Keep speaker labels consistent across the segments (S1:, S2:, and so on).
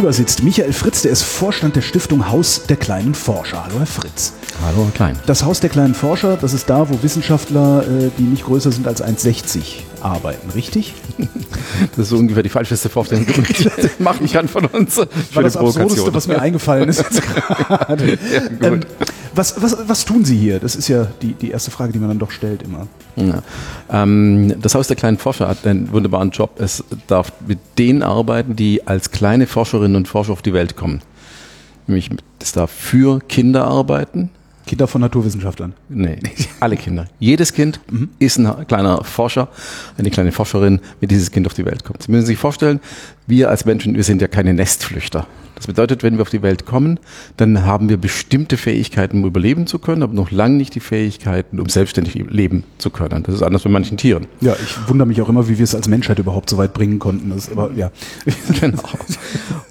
S1: Gegenüber sitzt Michael Fritz, der ist Vorstand der Stiftung Haus der kleinen Forscher. Hallo, Herr Fritz.
S2: Hallo, Herr Klein.
S1: Das Haus der kleinen Forscher, das ist da, wo Wissenschaftler, äh, die nicht größer sind als 1,60 arbeiten, richtig?
S2: Das ist so ungefähr die falscheste Vorstellung, man machen kann von uns.
S1: War das Absurdeste, was mir eingefallen ist jetzt gerade.
S2: Ja,
S1: ähm,
S2: gut.
S1: Was, was, was tun Sie hier? Das ist ja die, die erste Frage, die man dann doch stellt immer.
S2: Ja. Ähm, das Haus der kleinen Forscher hat einen wunderbaren Job. Es darf mit denen arbeiten, die als kleine Forscherinnen und Forscher auf die Welt kommen. Nämlich, es darf für Kinder arbeiten.
S1: Kinder von Naturwissenschaftlern.
S2: Nee, alle Kinder. Jedes Kind ist ein kleiner Forscher, eine kleine Forscherin, wenn dieses Kind auf die Welt kommt. Sie müssen sich vorstellen, wir als Menschen, wir sind ja keine Nestflüchter. Das bedeutet, wenn wir auf die Welt kommen, dann haben wir bestimmte Fähigkeiten, um überleben zu können, aber noch lange nicht die Fähigkeiten, um selbstständig leben zu können. Das ist anders bei manchen Tieren.
S1: Ja, ich wundere mich auch immer, wie wir es als Menschheit überhaupt so weit bringen konnten. Das, aber ja.
S2: Genau.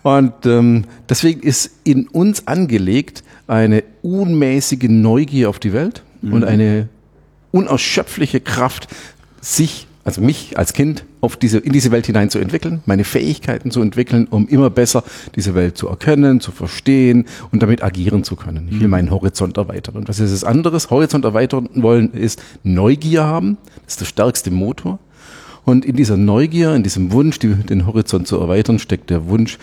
S2: Und ähm, deswegen ist in uns angelegt eine unmäßige Neugier auf die Welt und eine unerschöpfliche Kraft, sich, also mich als Kind, auf diese, in diese Welt hinein zu entwickeln, meine Fähigkeiten zu entwickeln, um immer besser diese Welt zu erkennen, zu verstehen und damit agieren zu können. Ich will meinen Horizont erweitern. Und was ist das anderes? Horizont erweitern wollen ist Neugier haben. Das ist der stärkste Motor. Und in dieser Neugier, in diesem Wunsch, die, den Horizont zu erweitern, steckt der Wunsch,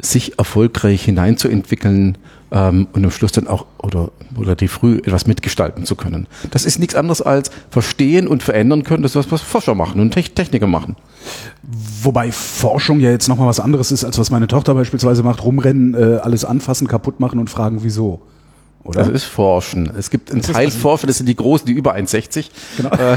S2: sich erfolgreich hineinzuentwickeln ähm, und am Schluss dann auch oder relativ früh etwas mitgestalten zu können. Das ist nichts anderes als verstehen und verändern können. Das ist was, was Forscher machen und Tech- Techniker machen.
S1: Wobei Forschung ja jetzt nochmal was anderes ist, als was meine Tochter beispielsweise macht. Rumrennen, äh, alles anfassen, kaputt machen und fragen, wieso. Oder?
S2: Das ist Forschen. Es gibt einen
S1: ist
S2: Teil
S1: also-
S2: Forscher, das sind die Großen, die über 1,60.
S1: Genau.
S2: Äh,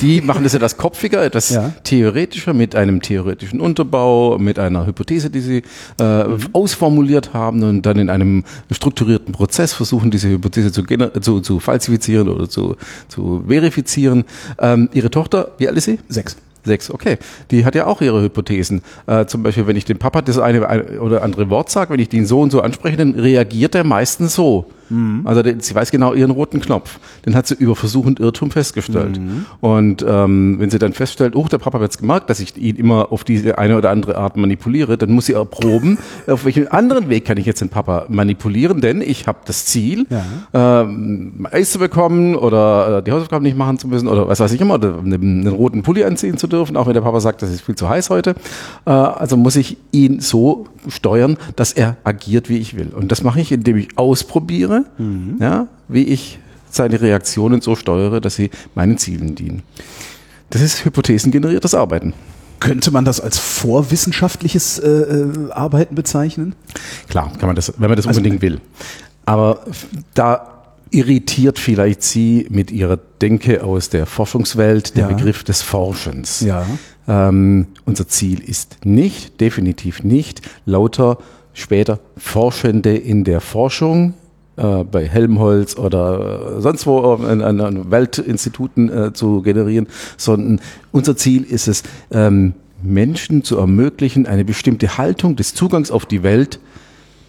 S2: die machen das etwas kopfiger, etwas
S1: Ja.
S2: theoretischer, mit einem theoretischen Unterbau, mit einer Hypothese, die sie äh,
S1: Mhm.
S2: ausformuliert haben und dann in einem strukturierten Prozess versuchen, diese Hypothese zu, zu, zu falsifizieren oder zu, zu verifizieren. Ähm, ihre Tochter, wie alt ist sie?
S1: Sechs.
S2: Sechs, okay. Die hat ja auch ihre Hypothesen. Äh, zum Beispiel, wenn ich dem Papa das eine ein- oder andere Wort sage, wenn ich den so und so anspreche, dann reagiert er meistens so. Also der, sie weiß genau ihren roten Knopf. Den hat sie über Versuch und Irrtum festgestellt. Und ähm, wenn sie dann feststellt, oh, der Papa hat jetzt gemerkt, dass ich ihn immer auf diese eine oder andere Art manipuliere, dann muss sie erproben, auf welchen anderen Weg kann ich jetzt den Papa manipulieren, denn ich habe das Ziel, ähm, Eis zu bekommen oder äh, die Hausaufgaben nicht machen zu müssen oder was weiß ich immer, einen, einen roten Pulli anziehen zu dürfen, auch wenn der Papa sagt, das ist viel zu heiß heute. Äh, also muss ich ihn so steuern, dass er agiert, wie ich will. Und das mache ich, indem ich ausprobiere, ja, wie ich seine Reaktionen so steuere, dass sie meinen Zielen dienen. Das ist hypothesengeneriertes Arbeiten.
S1: Könnte man das als vorwissenschaftliches äh, äh, Arbeiten bezeichnen?
S2: Klar, kann man das, wenn man das
S1: Also-
S2: unbedingt will. Aber da irritiert vielleicht Sie mit Ihrer Denke aus der Forschungswelt der
S1: Ja.
S2: Begriff des Forschens.
S1: Ja.
S2: Ähm, unser Ziel ist nicht, definitiv nicht, lauter später Forschende in der Forschung äh, bei Helmholtz oder äh, sonst wo äh, an, an, Weltinstituten äh, zu generieren, sondern unser Ziel ist es, ähm, Menschen zu ermöglichen, eine bestimmte Haltung des Zugangs auf die Welt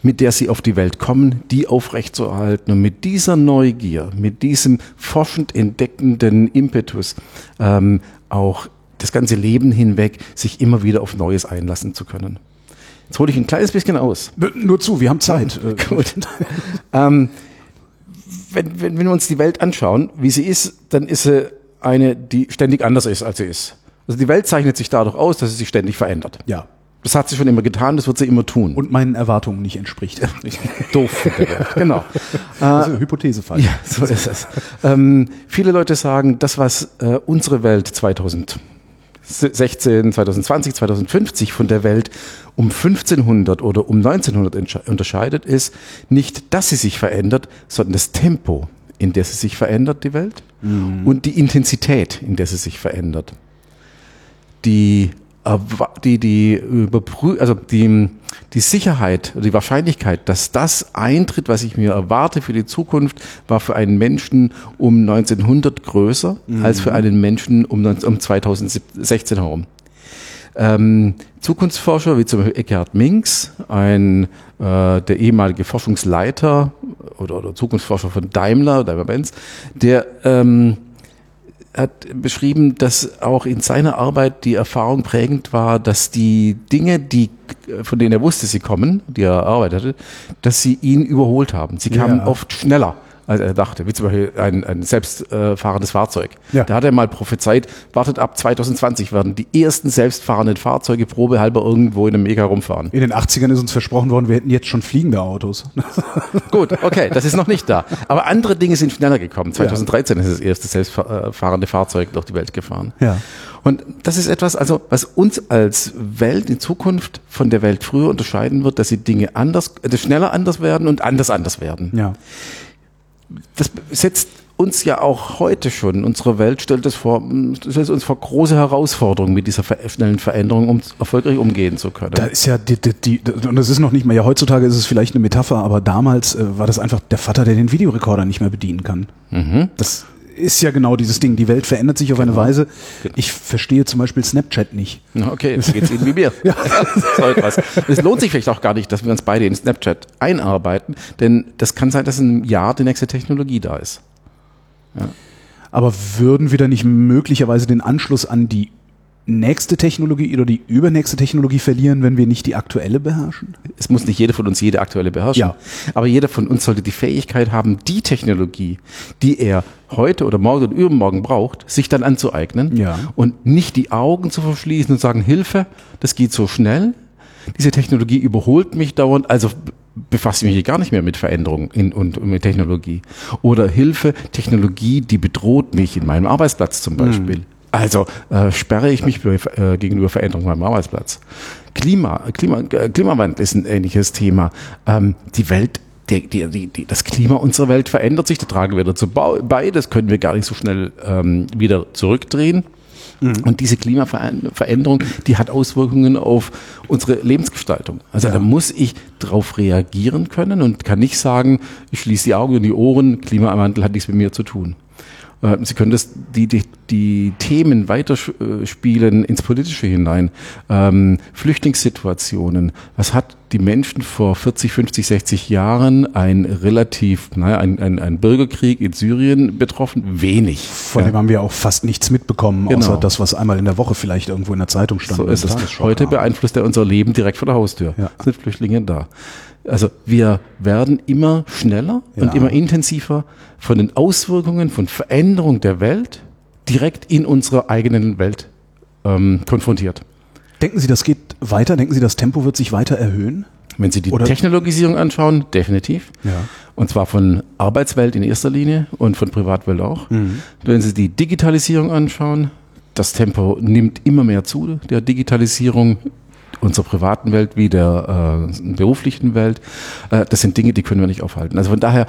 S2: mit der sie auf die Welt kommen, die aufrechtzuerhalten und mit dieser Neugier, mit diesem forschend entdeckenden Impetus ähm, auch das ganze Leben hinweg sich immer wieder auf Neues einlassen zu können. Jetzt hole ich ein kleines bisschen aus.
S1: Nur zu, wir haben Zeit.
S2: Gut. ähm, wenn, wenn, wenn wir uns die Welt anschauen, wie sie ist, dann ist sie eine, die ständig anders ist, als sie ist. Also die Welt zeichnet sich dadurch aus, dass sie sich ständig verändert.
S1: Ja.
S2: Das hat sie schon immer getan, das wird sie immer tun.
S1: Und meinen Erwartungen nicht entspricht.
S2: doof. genau.
S1: also Hypothese falsch.
S2: Ja, so ist es. ähm, viele Leute sagen, das, was äh, unsere Welt 2016, 2020, 2050 von der Welt um 1500 oder um 1900 entsche- unterscheidet, ist nicht, dass sie sich verändert, sondern das Tempo, in der sie sich verändert, die Welt, und die Intensität, in der sie sich verändert. Die die, die überprü also die, die Sicherheit, die Wahrscheinlichkeit, dass das eintritt, was ich mir erwarte für die Zukunft, war für einen Menschen um 1900 größer mhm. als für einen Menschen um, um 2016 herum. Ähm, Zukunftsforscher wie zum Beispiel Eckhard Minks, ein äh, der ehemalige Forschungsleiter oder, oder Zukunftsforscher von Daimler, Daimler-Benz, der ähm, hat beschrieben, dass auch in seiner Arbeit die Erfahrung prägend war, dass die Dinge, die von denen er wusste, sie kommen, die er erarbeitete, dass sie ihn überholt haben. Sie kamen ja. oft schneller als er dachte, wie zum Beispiel ein, ein selbstfahrendes Fahrzeug. Ja. Da hat er mal prophezeit, wartet ab 2020 werden die ersten selbstfahrenden Fahrzeuge probehalber irgendwo in einem Mega rumfahren.
S1: In den 80ern ist uns versprochen worden, wir hätten jetzt schon fliegende Autos.
S2: Gut, okay, das ist noch nicht da. Aber andere Dinge sind schneller gekommen. 2013 ja. ist das erste selbstfahrende Fahrzeug durch die Welt gefahren.
S1: Ja.
S2: Und das ist etwas, also was uns als Welt in Zukunft von der Welt früher unterscheiden wird, dass sie Dinge anders, äh, schneller anders werden und anders anders werden.
S1: Ja
S2: das setzt uns ja auch heute schon, unsere Welt stellt es vor, stellt uns vor große Herausforderungen mit dieser schnellen Veränderung, um erfolgreich umgehen zu können.
S1: Da ist ja die, die, die, und das ist noch nicht mal, ja heutzutage ist es vielleicht eine Metapher, aber damals äh, war das einfach der Vater, der den Videorekorder nicht mehr bedienen kann.
S2: Mhm.
S1: Das ist ja genau dieses Ding. Die Welt verändert sich auf genau. eine Weise. Genau. Ich verstehe zum Beispiel Snapchat nicht.
S2: Okay, jetzt geht's Ihnen wie mir. ja. so Es lohnt sich vielleicht auch gar nicht, dass wir uns beide in Snapchat einarbeiten, denn das kann sein, dass in einem Jahr die nächste Technologie da ist.
S1: Ja. Aber würden wir da nicht möglicherweise den Anschluss an die nächste Technologie oder die übernächste Technologie verlieren, wenn wir nicht die aktuelle beherrschen?
S2: Es muss nicht jeder von uns jede aktuelle beherrschen. Ja. Aber jeder von uns sollte die Fähigkeit haben, die Technologie, die er heute oder morgen oder übermorgen braucht, sich dann anzueignen
S1: ja.
S2: und nicht die Augen zu verschließen und sagen, Hilfe, das geht so schnell. Diese Technologie überholt mich dauernd, also befasse ich mich gar nicht mehr mit Veränderungen in, und mit Technologie. Oder Hilfe, Technologie, die bedroht mich in meinem Arbeitsplatz zum Beispiel. Mhm. Also äh, sperre ich mich äh, gegenüber Veränderungen beim Arbeitsplatz. Klima, Klima, äh, Klimawandel ist ein ähnliches Thema. Ähm, die Welt die, die, die, das Klima unserer Welt verändert sich, da tragen wir dazu bei, das können wir gar nicht so schnell ähm, wieder zurückdrehen. Mhm. Und diese Klimaveränderung, die hat Auswirkungen auf unsere Lebensgestaltung. Also ja. da muss ich darauf reagieren können und kann nicht sagen, ich schließe die Augen und die Ohren, Klimawandel hat nichts mit mir zu tun. Äh, Sie können das, die, die, die Themen weiterspielen ins Politische hinein. Ähm, Flüchtlingssituationen. Was hat die Menschen vor 40, 50, 60 Jahren ein relativ, naja, ein, ein, ein Bürgerkrieg in Syrien betroffen? Wenig.
S1: Von ja. dem haben wir auch fast nichts mitbekommen, genau. außer das, was einmal in der Woche vielleicht irgendwo in der Zeitung stand.
S2: So ist es. Heute beeinflusst er unser Leben direkt vor der Haustür. Ja. Sind Flüchtlinge da. Also wir werden immer schneller ja. und immer intensiver von den Auswirkungen von Veränderung der Welt direkt in unserer eigenen Welt ähm, konfrontiert.
S1: Denken Sie, das geht weiter? Denken Sie, das Tempo wird sich weiter erhöhen?
S2: Wenn Sie die Oder? Technologisierung anschauen, definitiv.
S1: Ja.
S2: Und zwar von Arbeitswelt in erster Linie und von Privatwelt auch. Mhm. Wenn Sie die Digitalisierung anschauen, das Tempo nimmt immer mehr zu, der Digitalisierung unserer privaten Welt wie der äh, beruflichen Welt. Äh, das sind Dinge, die können wir nicht aufhalten. Also von daher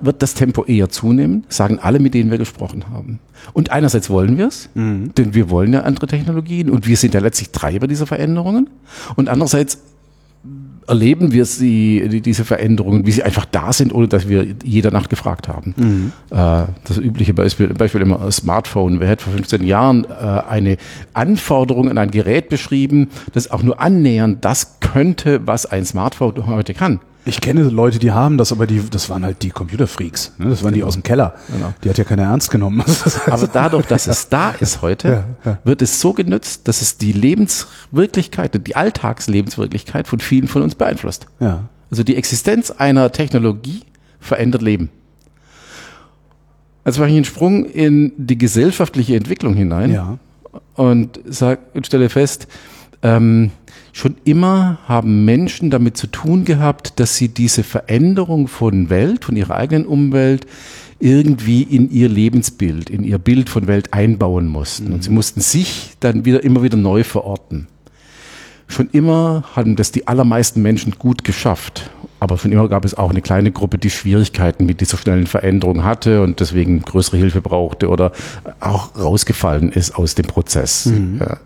S2: wird das Tempo eher zunehmen, sagen alle, mit denen wir gesprochen haben. Und einerseits wollen wir es, mhm. denn wir wollen ja andere Technologien und wir sind ja letztlich Treiber dieser Veränderungen. Und andererseits erleben wir sie, diese Veränderungen, wie sie einfach da sind, ohne dass wir jeder Nacht gefragt haben. Mhm. Äh, das übliche Beispiel, Beispiel immer Smartphone. Wer hätte vor 15 Jahren äh, eine Anforderung an ein Gerät beschrieben, das auch nur annähernd das könnte, was ein Smartphone heute kann?
S1: Ich kenne Leute, die haben das, aber die, das waren halt die Computerfreaks. Ne? Das waren genau. die aus dem Keller. Genau. Die hat ja keiner ernst genommen.
S2: aber dadurch, dass es da ist heute, ja, ja. wird es so genützt, dass es die Lebenswirklichkeit, die Alltagslebenswirklichkeit von vielen von uns beeinflusst.
S1: Ja.
S2: Also die Existenz einer Technologie verändert Leben. Also mache ich einen Sprung in die gesellschaftliche Entwicklung hinein
S1: ja.
S2: und sag, und stelle fest, ähm, Schon immer haben Menschen damit zu tun gehabt, dass sie diese Veränderung von Welt, von ihrer eigenen Umwelt, irgendwie in ihr Lebensbild, in ihr Bild von Welt einbauen mussten. Und sie mhm. mussten sich dann wieder immer wieder neu verorten. Schon immer haben das die allermeisten Menschen gut geschafft. Aber schon immer gab es auch eine kleine Gruppe, die Schwierigkeiten mit dieser schnellen Veränderung hatte und deswegen größere Hilfe brauchte oder auch rausgefallen ist aus dem Prozess. Mhm. Ja.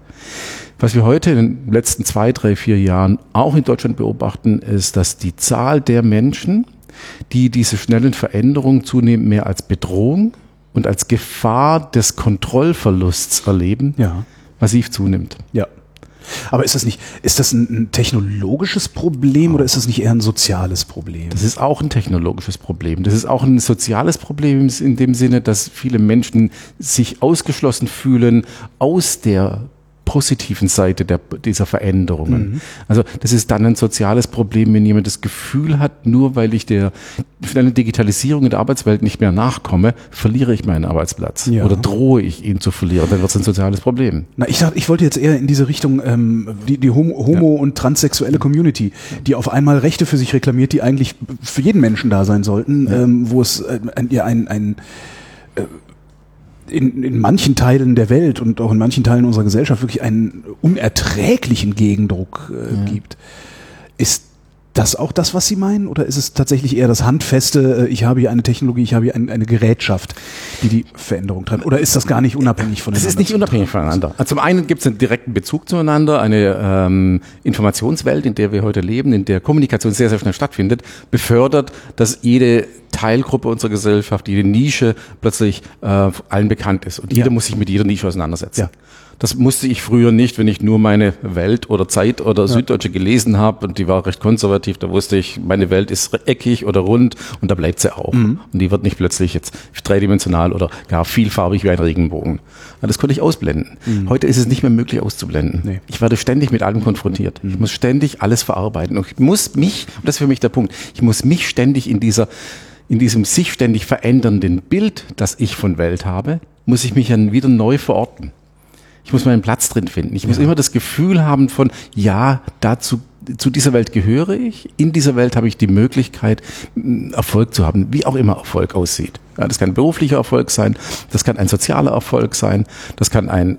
S2: Was wir heute in den letzten zwei, drei, vier Jahren auch in Deutschland beobachten, ist, dass die Zahl der Menschen, die diese schnellen Veränderungen zunehmend mehr als Bedrohung und als Gefahr des Kontrollverlusts erleben,
S1: Ja.
S2: massiv zunimmt.
S1: Ja. Aber ist das nicht, ist das ein, ein technologisches Problem oder ist das nicht eher ein soziales Problem?
S2: Das ist auch ein technologisches Problem. Das ist auch ein soziales Problem in dem Sinne, dass viele Menschen sich ausgeschlossen fühlen aus der positiven Seite der, dieser Veränderungen. Also das ist dann ein soziales Problem, wenn jemand das Gefühl hat, nur weil ich der schnellen Digitalisierung in der Arbeitswelt nicht mehr nachkomme, verliere ich meinen Arbeitsplatz
S1: Ja.
S2: oder drohe ich ihn zu verlieren, dann wird es ein soziales Problem.
S1: Na, ich dachte, ich wollte jetzt eher in diese Richtung ähm, die, die Homo, Homo und transsexuelle Community, die auf einmal Rechte für sich reklamiert, die eigentlich für jeden Menschen da sein sollten, ähm, wo es äh, ein, ja, ein, ein äh, in, in manchen Teilen der Welt und auch in manchen Teilen unserer Gesellschaft wirklich einen unerträglichen Gegendruck äh, gibt. Ist das auch das, was Sie meinen? Oder ist es tatsächlich eher das Handfeste, äh, ich habe hier eine Technologie, ich habe hier ein, eine Gerätschaft, die die Veränderung treibt? Oder ist das gar nicht unabhängig
S2: Das
S1: voneinander?
S2: ist nicht unabhängig voneinander. Also zum einen gibt es einen direkten Bezug zueinander, eine ähm, Informationswelt, in der wir heute leben, in der Kommunikation sehr, sehr schnell stattfindet, befördert, dass jede Teilgruppe unserer Gesellschaft, jede Nische plötzlich äh, allen bekannt ist. Und jeder
S1: Ja.
S2: muss sich mit jeder Nische auseinandersetzen.
S1: Ja.
S2: Das musste ich früher nicht, wenn ich nur meine Welt oder Zeit oder Süddeutsche gelesen habe und die war recht konservativ, da wusste ich, meine Welt ist eckig oder rund und da bleibt sie auch. Und die wird nicht plötzlich jetzt dreidimensional oder gar vielfarbig wie ein Regenbogen. Ja, Das konnte ich ausblenden. Heute ist es nicht mehr möglich auszublenden.
S1: Nee.
S2: Ich werde ständig mit allem konfrontiert. Ich muss ständig alles verarbeiten und ich muss mich, und das ist für mich der Punkt, ich muss mich ständig in dieser in diesem sich ständig verändernden Bild, das ich von Welt habe, muss ich mich dann wieder neu verorten. Ich muss meinen Platz drin finden. Ich muss immer das Gefühl haben von, ja, dazu, zu dieser Welt gehöre ich. In dieser Welt habe ich die Möglichkeit, Erfolg zu haben, wie auch immer Erfolg aussieht. Ja, das kann ein beruflicher Erfolg sein, das kann ein sozialer Erfolg sein, das kann ein,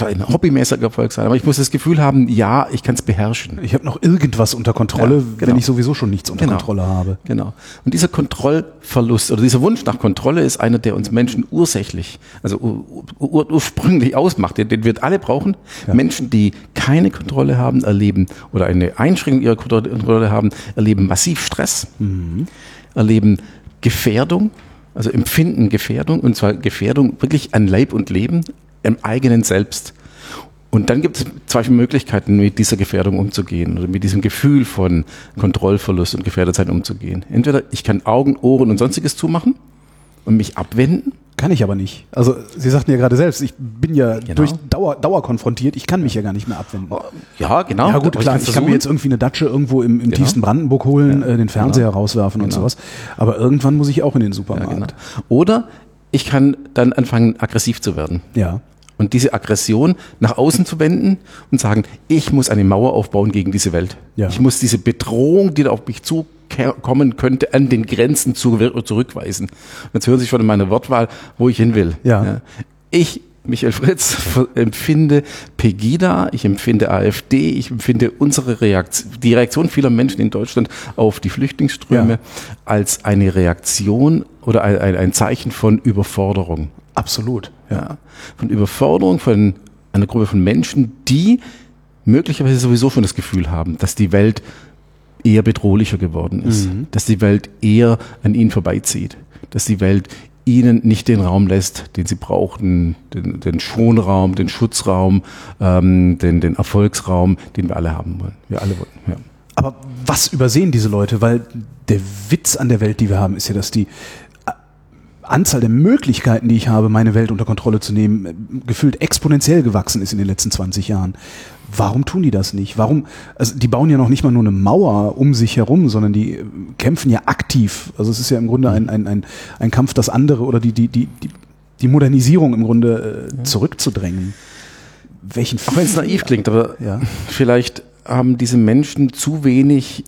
S2: ein hobbymäßiger Erfolg sein. Aber ich muss das Gefühl haben, ja, ich kann es beherrschen.
S1: Ich habe noch irgendwas unter Kontrolle,
S2: Ja, genau.
S1: wenn ich sowieso schon nichts unter
S2: Genau.
S1: Kontrolle habe.
S2: Genau. Und dieser Kontrollverlust oder dieser Wunsch nach Kontrolle ist einer, der uns Menschen ursächlich, also ur, ur, ursprünglich ausmacht, den, den wir alle brauchen. Menschen, die keine Kontrolle haben, erleben oder eine Einschränkung ihrer Kontrolle Kontrolle haben, erleben massiv Stress, erleben Gefährdung, also empfinden Gefährdung und zwar Gefährdung wirklich an Leib und Leben, im eigenen Selbst. Und dann gibt es zwei Möglichkeiten, mit dieser Gefährdung umzugehen oder mit diesem Gefühl von Kontrollverlust und Gefährdetsein umzugehen. Entweder ich kann Augen, Ohren und sonstiges zumachen und mich abwenden.
S1: Kann ich aber nicht. Also Sie sagten ja gerade selbst, ich bin ja
S2: Genau.
S1: durch Dauer, Dauer konfrontiert, ich kann mich ja gar nicht mehr abwenden.
S2: Ja, genau.
S1: Ja gut, klar,
S2: kann's
S1: ich kann mir jetzt irgendwie eine Datsche irgendwo im, im
S2: Genau.
S1: tiefsten Brandenburg holen,
S2: Ja,
S1: äh, den Fernseher rauswerfen und
S2: Genau.
S1: sowas. Aber irgendwann muss ich auch in den
S2: ja,
S1: Supermarkt.
S2: genau. Oder ich kann dann anfangen, aggressiv zu werden.
S1: Ja.
S2: Und diese Aggression nach außen zu wenden und sagen, ich muss eine Mauer aufbauen gegen diese Welt.
S1: Ja.
S2: Ich muss diese Bedrohung, die da auf mich zukommen könnte, an den Grenzen zu, zurückweisen. Jetzt hören Sie schon in meiner Wortwahl, wo ich hin will.
S1: Ja.
S2: Ich, Michael Fritz, empfinde Pegida, ich empfinde AfD, ich empfinde unsere Reaktion, die Reaktion vieler Menschen in Deutschland auf die Flüchtlingsströme
S1: Ja.
S2: als eine Reaktion oder ein, ein, Zeichen von Überforderung.
S1: Absolut.
S2: Ja. Von Überforderung von einer Gruppe von Menschen, die möglicherweise sowieso schon das Gefühl haben, dass die Welt eher bedrohlicher geworden ist, dass die Welt eher an ihnen vorbeizieht, dass die Welt ihnen nicht den Raum lässt, den sie brauchten, den, den Schonraum, den Schutzraum, ähm, den, den Erfolgsraum, den wir alle haben wollen. Wir alle wollen. Ja.
S1: Aber was übersehen diese Leute? Weil der Witz an der Welt, die wir haben, ist ja, dass die Anzahl der Möglichkeiten, die ich habe, meine Welt unter Kontrolle zu nehmen, äh, gefühlt exponentiell gewachsen ist in den letzten 20 Jahren. Warum tun die das nicht? Warum? Also die bauen ja noch nicht mal nur eine Mauer um sich herum, sondern die äh, kämpfen ja aktiv. Also es ist ja im Grunde ein, ein, ein, ein Kampf, das andere oder die, die, die, die, die Modernisierung im Grunde äh, zurückzudrängen. Welchen
S2: Auch wenn es naiv klingt, aber
S1: Ja.
S2: vielleicht haben diese Menschen zu wenig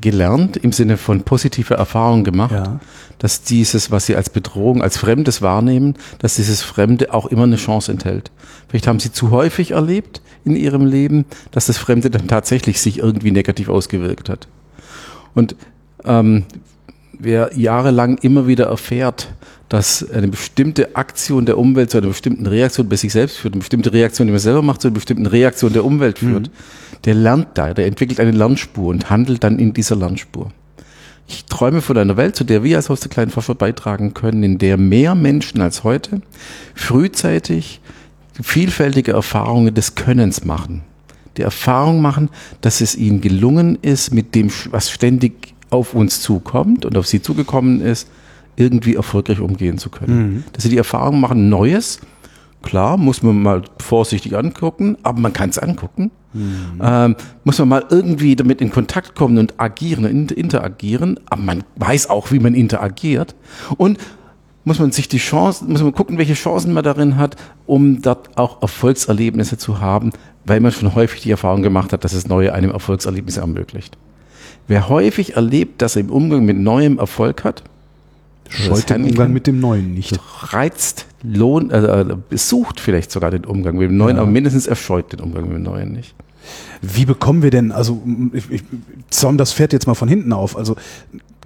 S2: gelernt im Sinne von positiver Erfahrung gemacht,
S1: Ja.
S2: Dass dieses, was sie als Bedrohung, als Fremdes wahrnehmen, dass dieses Fremde auch immer eine Chance enthält. Vielleicht haben sie zu häufig erlebt in ihrem Leben, dass das Fremde dann tatsächlich sich irgendwie negativ ausgewirkt hat. Und ähm, wer jahrelang immer wieder erfährt, dass eine bestimmte Aktion der Umwelt zu einer bestimmten Reaktion bei sich selbst führt, eine bestimmte Reaktion, die man selber macht, zu einer bestimmten Reaktion der Umwelt führt, mhm. der lernt da, der entwickelt eine Lernspur und handelt dann in dieser Lernspur. Ich träume von einer Welt, zu der wir als Haus der kleinen Forscher beitragen können, in der mehr Menschen als heute frühzeitig vielfältige Erfahrungen des Könnens machen. Die Erfahrung machen, dass es ihnen gelungen ist, mit dem, was ständig auf uns zukommt und auf sie zugekommen ist, irgendwie erfolgreich umgehen zu können. Mhm. Dass sie die Erfahrung machen, Neues, klar, muss man mal vorsichtig angucken, aber man kann es angucken. Mhm. Ähm, muss man mal irgendwie damit in Kontakt kommen und agieren, interagieren, aber man weiß auch, wie man interagiert. Und muss man sich die Chancen, muss man gucken, welche Chancen man darin hat, um dort auch Erfolgserlebnisse zu haben, weil man schon häufig die Erfahrung gemacht hat, dass es neue einem Erfolgserlebnisse ermöglicht. Wer häufig erlebt, dass er im Umgang mit Neuem Erfolg hat,
S1: scheut den Umgang mit dem Neuen nicht.
S2: Reizt, lohnt, also sucht vielleicht sogar den Umgang mit dem Neuen, ja. aber mindestens erscheut den Umgang mit dem Neuen nicht.
S1: Wie bekommen wir denn, also ich, ich zäum das Pferd jetzt mal von hinten auf, also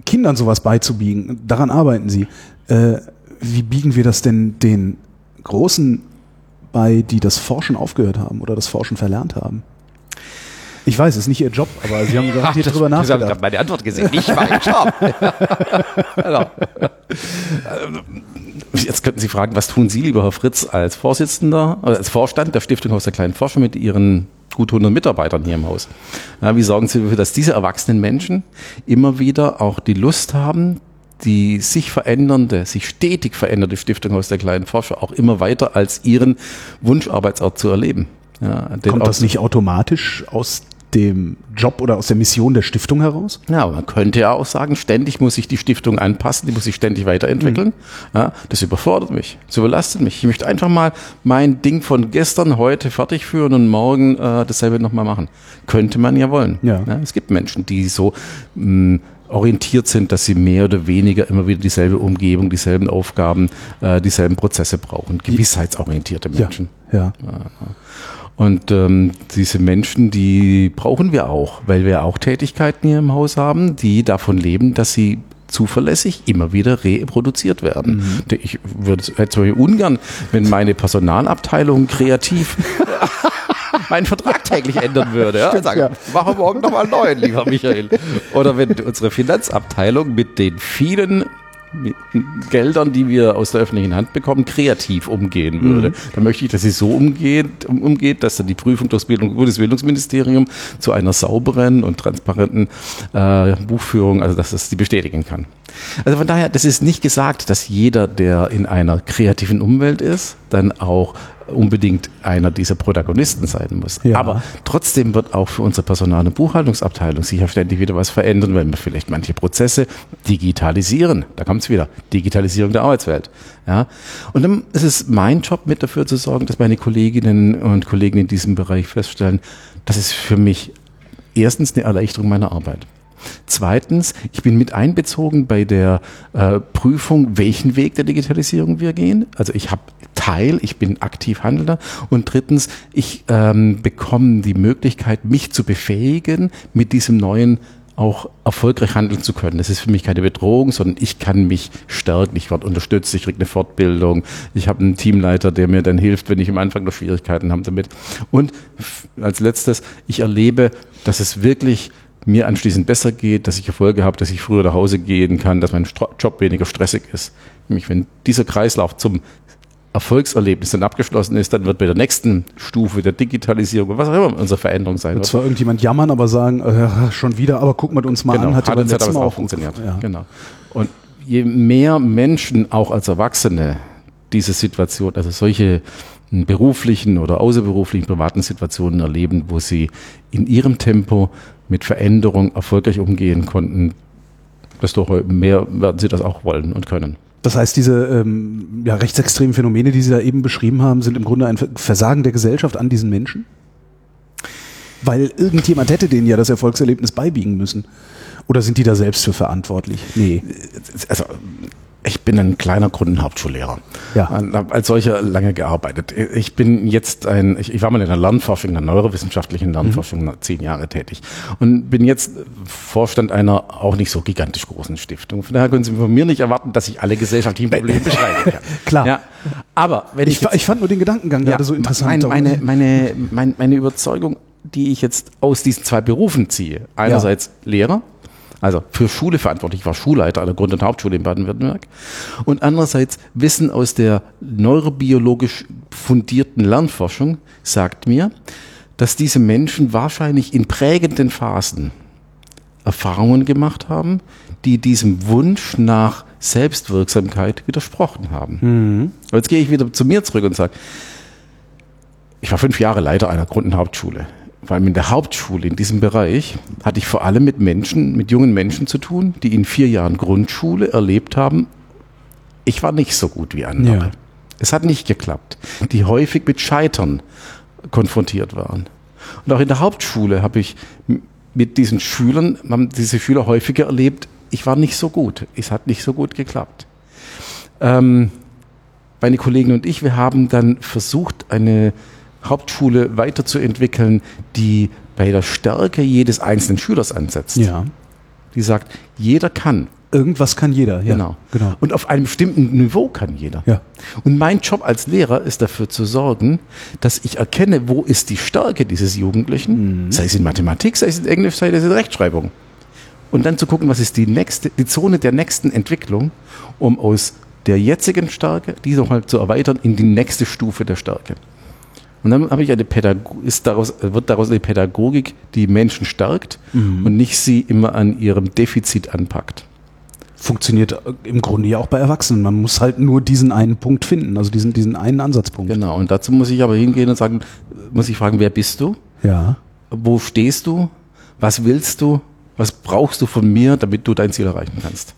S1: Kindern sowas beizubiegen, daran arbeiten sie. Äh, wie biegen wir das denn den Großen bei, die das Forschen aufgehört haben oder das Forschen verlernt haben? Ich weiß, es ist nicht Ihr Job, aber Sie haben garantiert Ach, darüber nachgedacht. Ich habe
S2: meine Antwort gesehen, nicht mein Job. genau. Jetzt könnten Sie fragen, was tun Sie, lieber Herr Fritz, als Vorsitzender, als Vorstand der Stiftung Haus der kleinen Forscher mit Ihren gut 100 Mitarbeitern hier im Haus. Ja, wie sorgen Sie dafür, dass diese erwachsenen Menschen immer wieder auch die Lust haben, die sich verändernde, sich stetig veränderte Stiftung Haus der kleinen Forscher auch immer weiter als ihren Wunscharbeitsort zu erleben?
S1: Ja, Kommt das nicht automatisch aus dem Job oder aus der Mission der Stiftung heraus?
S2: Ja, man könnte ja auch sagen, ständig muss sich die Stiftung anpassen, die muss sich ständig weiterentwickeln. Mhm. Ja, das überfordert mich, das überlastet mich. Ich möchte einfach mal mein Ding von gestern, heute fertig führen und morgen äh, dasselbe nochmal machen. Könnte man ja wollen. Ja. ja. es gibt Menschen, die so mh, mm, orientiert sind, dass sie mehr oder weniger immer wieder dieselbe Umgebung, dieselben Aufgaben, äh, dieselben Prozesse brauchen. Gewissheitsorientierte Menschen.
S1: Ja. ja.
S2: Und ähm, diese Menschen, die brauchen wir auch, weil wir auch Tätigkeiten hier im Haus haben, die davon leben, dass sie zuverlässig immer wieder reproduziert werden. Mhm. Ich würde es ungern, wenn meine Personalabteilung kreativ meinen Vertrag täglich ändern würde. Ja? Sagen, ja. machen wir morgen nochmal einen neuen, lieber Michael. Oder wenn unsere Finanzabteilung mit den vielen Geldern, die wir aus der öffentlichen Hand bekommen, kreativ umgehen würde. Mhm. Dann möchte ich, dass sie so umgeht, umgeht, dass dann die Prüfung durchs Bildung, Bundesbildungsministerium zu einer sauberen und transparenten äh, Buchführung, also dass das die bestätigen kann. Also von daher, das ist nicht gesagt, dass jeder, der in einer kreativen Umwelt ist, dann auch unbedingt einer dieser Protagonisten sein muss. Ja. Aber trotzdem wird auch für unsere Personal- und Buchhaltungsabteilung sicher ständig wieder was verändern, wenn wir vielleicht manche Prozesse digitalisieren. Da kommt es wieder. Digitalisierung der Arbeitswelt. Ja. Und dann ist es mein Job, mit dafür zu sorgen, dass meine Kolleginnen und Kollegen in diesem Bereich feststellen, das ist für mich erstens eine Erleichterung meiner Arbeit. Zweitens, ich bin mit einbezogen bei der äh, Prüfung, welchen Weg der Digitalisierung wir gehen. Also ich habe Teil, ich bin aktiv Handelnder. Und drittens, ich ähm, bekomme die Möglichkeit, mich zu befähigen, mit diesem neuen auch erfolgreich handeln zu können. Das ist für mich keine Bedrohung, sondern ich kann mich stärken, ich werde unterstützt, ich kriege eine Fortbildung, ich habe einen Teamleiter, der mir dann hilft, wenn ich am Anfang noch Schwierigkeiten habe damit. Und als letztes, ich erlebe, dass es wirklich mir anschließend besser geht, dass ich Erfolge habe, dass ich früher nach Hause gehen kann, dass mein Job weniger stressig ist. Nämlich wenn dieser Kreislauf zum Erfolgserlebnis dann abgeschlossen ist, dann wird bei der nächsten Stufe der Digitalisierung, was auch immer unsere Veränderung sein wird.
S1: Zwar irgendjemand jammern, aber sagen, äh, schon wieder, aber gucken wir uns mal
S2: genau,
S1: an,
S2: hat, hat ja beim letzten Mal auch funktioniert. Ja. Genau. Und je mehr Menschen auch als Erwachsene diese Situation, also solche beruflichen oder außerberuflichen privaten Situationen erleben, wo sie in ihrem Tempo mit Veränderung erfolgreich umgehen konnten, desto mehr werden sie das auch wollen und können.
S1: Das heißt, diese ähm, ja, rechtsextremen Phänomene, die Sie da eben beschrieben haben, sind im Grunde ein Versagen der Gesellschaft an diesen Menschen? Weil irgendjemand hätte denen ja das Erfolgserlebnis beibiegen müssen. Oder sind die da selbst für verantwortlich?
S2: Nee. Also Ich bin ein kleiner Grund- und Hauptschullehrer.
S1: Ja.
S2: Habe als solcher lange gearbeitet. Ich bin jetzt ein, ich, ich war mal in der Lernforschung, in der neurowissenschaftlichen Lernforschung mhm. zehn Jahre tätig und bin jetzt Vorstand einer auch nicht so gigantisch großen Stiftung. Von daher können Sie von mir nicht erwarten, dass ich alle gesellschaftlichen Probleme beschreiben kann.
S1: Klar.
S2: Ja. Aber wenn ich,
S1: ich, ich fand nur den Gedankengang ja, gerade so interessant.
S2: Meine, meine, meine, meine Überzeugung, die ich jetzt aus diesen zwei Berufen ziehe, einerseits ja. Lehrer, also für Schule verantwortlich, ich war Schulleiter einer Grund- und Hauptschule in Baden-Württemberg. Und andererseits Wissen aus der neurobiologisch fundierten Lernforschung sagt mir, dass diese Menschen wahrscheinlich in prägenden Phasen Erfahrungen gemacht haben, die diesem Wunsch nach Selbstwirksamkeit widersprochen haben. Mhm. jetzt gehe ich wieder zu mir zurück und sage, ich war fünf Jahre Leiter einer Grund- und Hauptschule vor allem in der Hauptschule, in diesem Bereich, hatte ich vor allem mit Menschen, mit jungen Menschen zu tun, die in vier Jahren Grundschule erlebt haben, ich war nicht so gut wie andere. Ja. Es hat nicht geklappt. Die häufig mit Scheitern konfrontiert waren. Und auch in der Hauptschule habe ich mit diesen Schülern, haben diese Schüler häufiger erlebt, ich war nicht so gut. Es hat nicht so gut geklappt. Ähm, meine Kollegen und ich, wir haben dann versucht, eine Hauptschule weiterzuentwickeln, die bei der Stärke jedes einzelnen Schülers ansetzt.
S1: Ja.
S2: Die sagt, jeder kann.
S1: Irgendwas kann jeder,
S2: ja. Genau. genau. Und auf einem bestimmten Niveau kann jeder.
S1: Ja.
S2: Und mein Job als Lehrer ist dafür zu sorgen, dass ich erkenne, wo ist die Stärke dieses Jugendlichen, mhm. sei es in Mathematik, sei es in Englisch, sei es in Rechtschreibung. Und dann zu gucken, was ist die nächste, die Zone der nächsten Entwicklung, um aus der jetzigen Stärke, die nochmal zu erweitern in die nächste Stufe der Stärke. Und dann habe ich eine Pädagogik, ist daraus, wird daraus eine Pädagogik, die Menschen stärkt mhm. und nicht sie immer an ihrem Defizit anpackt.
S1: Funktioniert äh, im Grunde ja auch bei Erwachsenen. Man muss halt nur diesen einen Punkt finden, also diesen, diesen einen Ansatzpunkt.
S2: Genau, und dazu muss ich aber hingehen und sagen, muss ich fragen, wer bist du?
S1: Ja.
S2: Wo stehst du? Was willst du? Was brauchst du von mir, damit du dein Ziel erreichen kannst?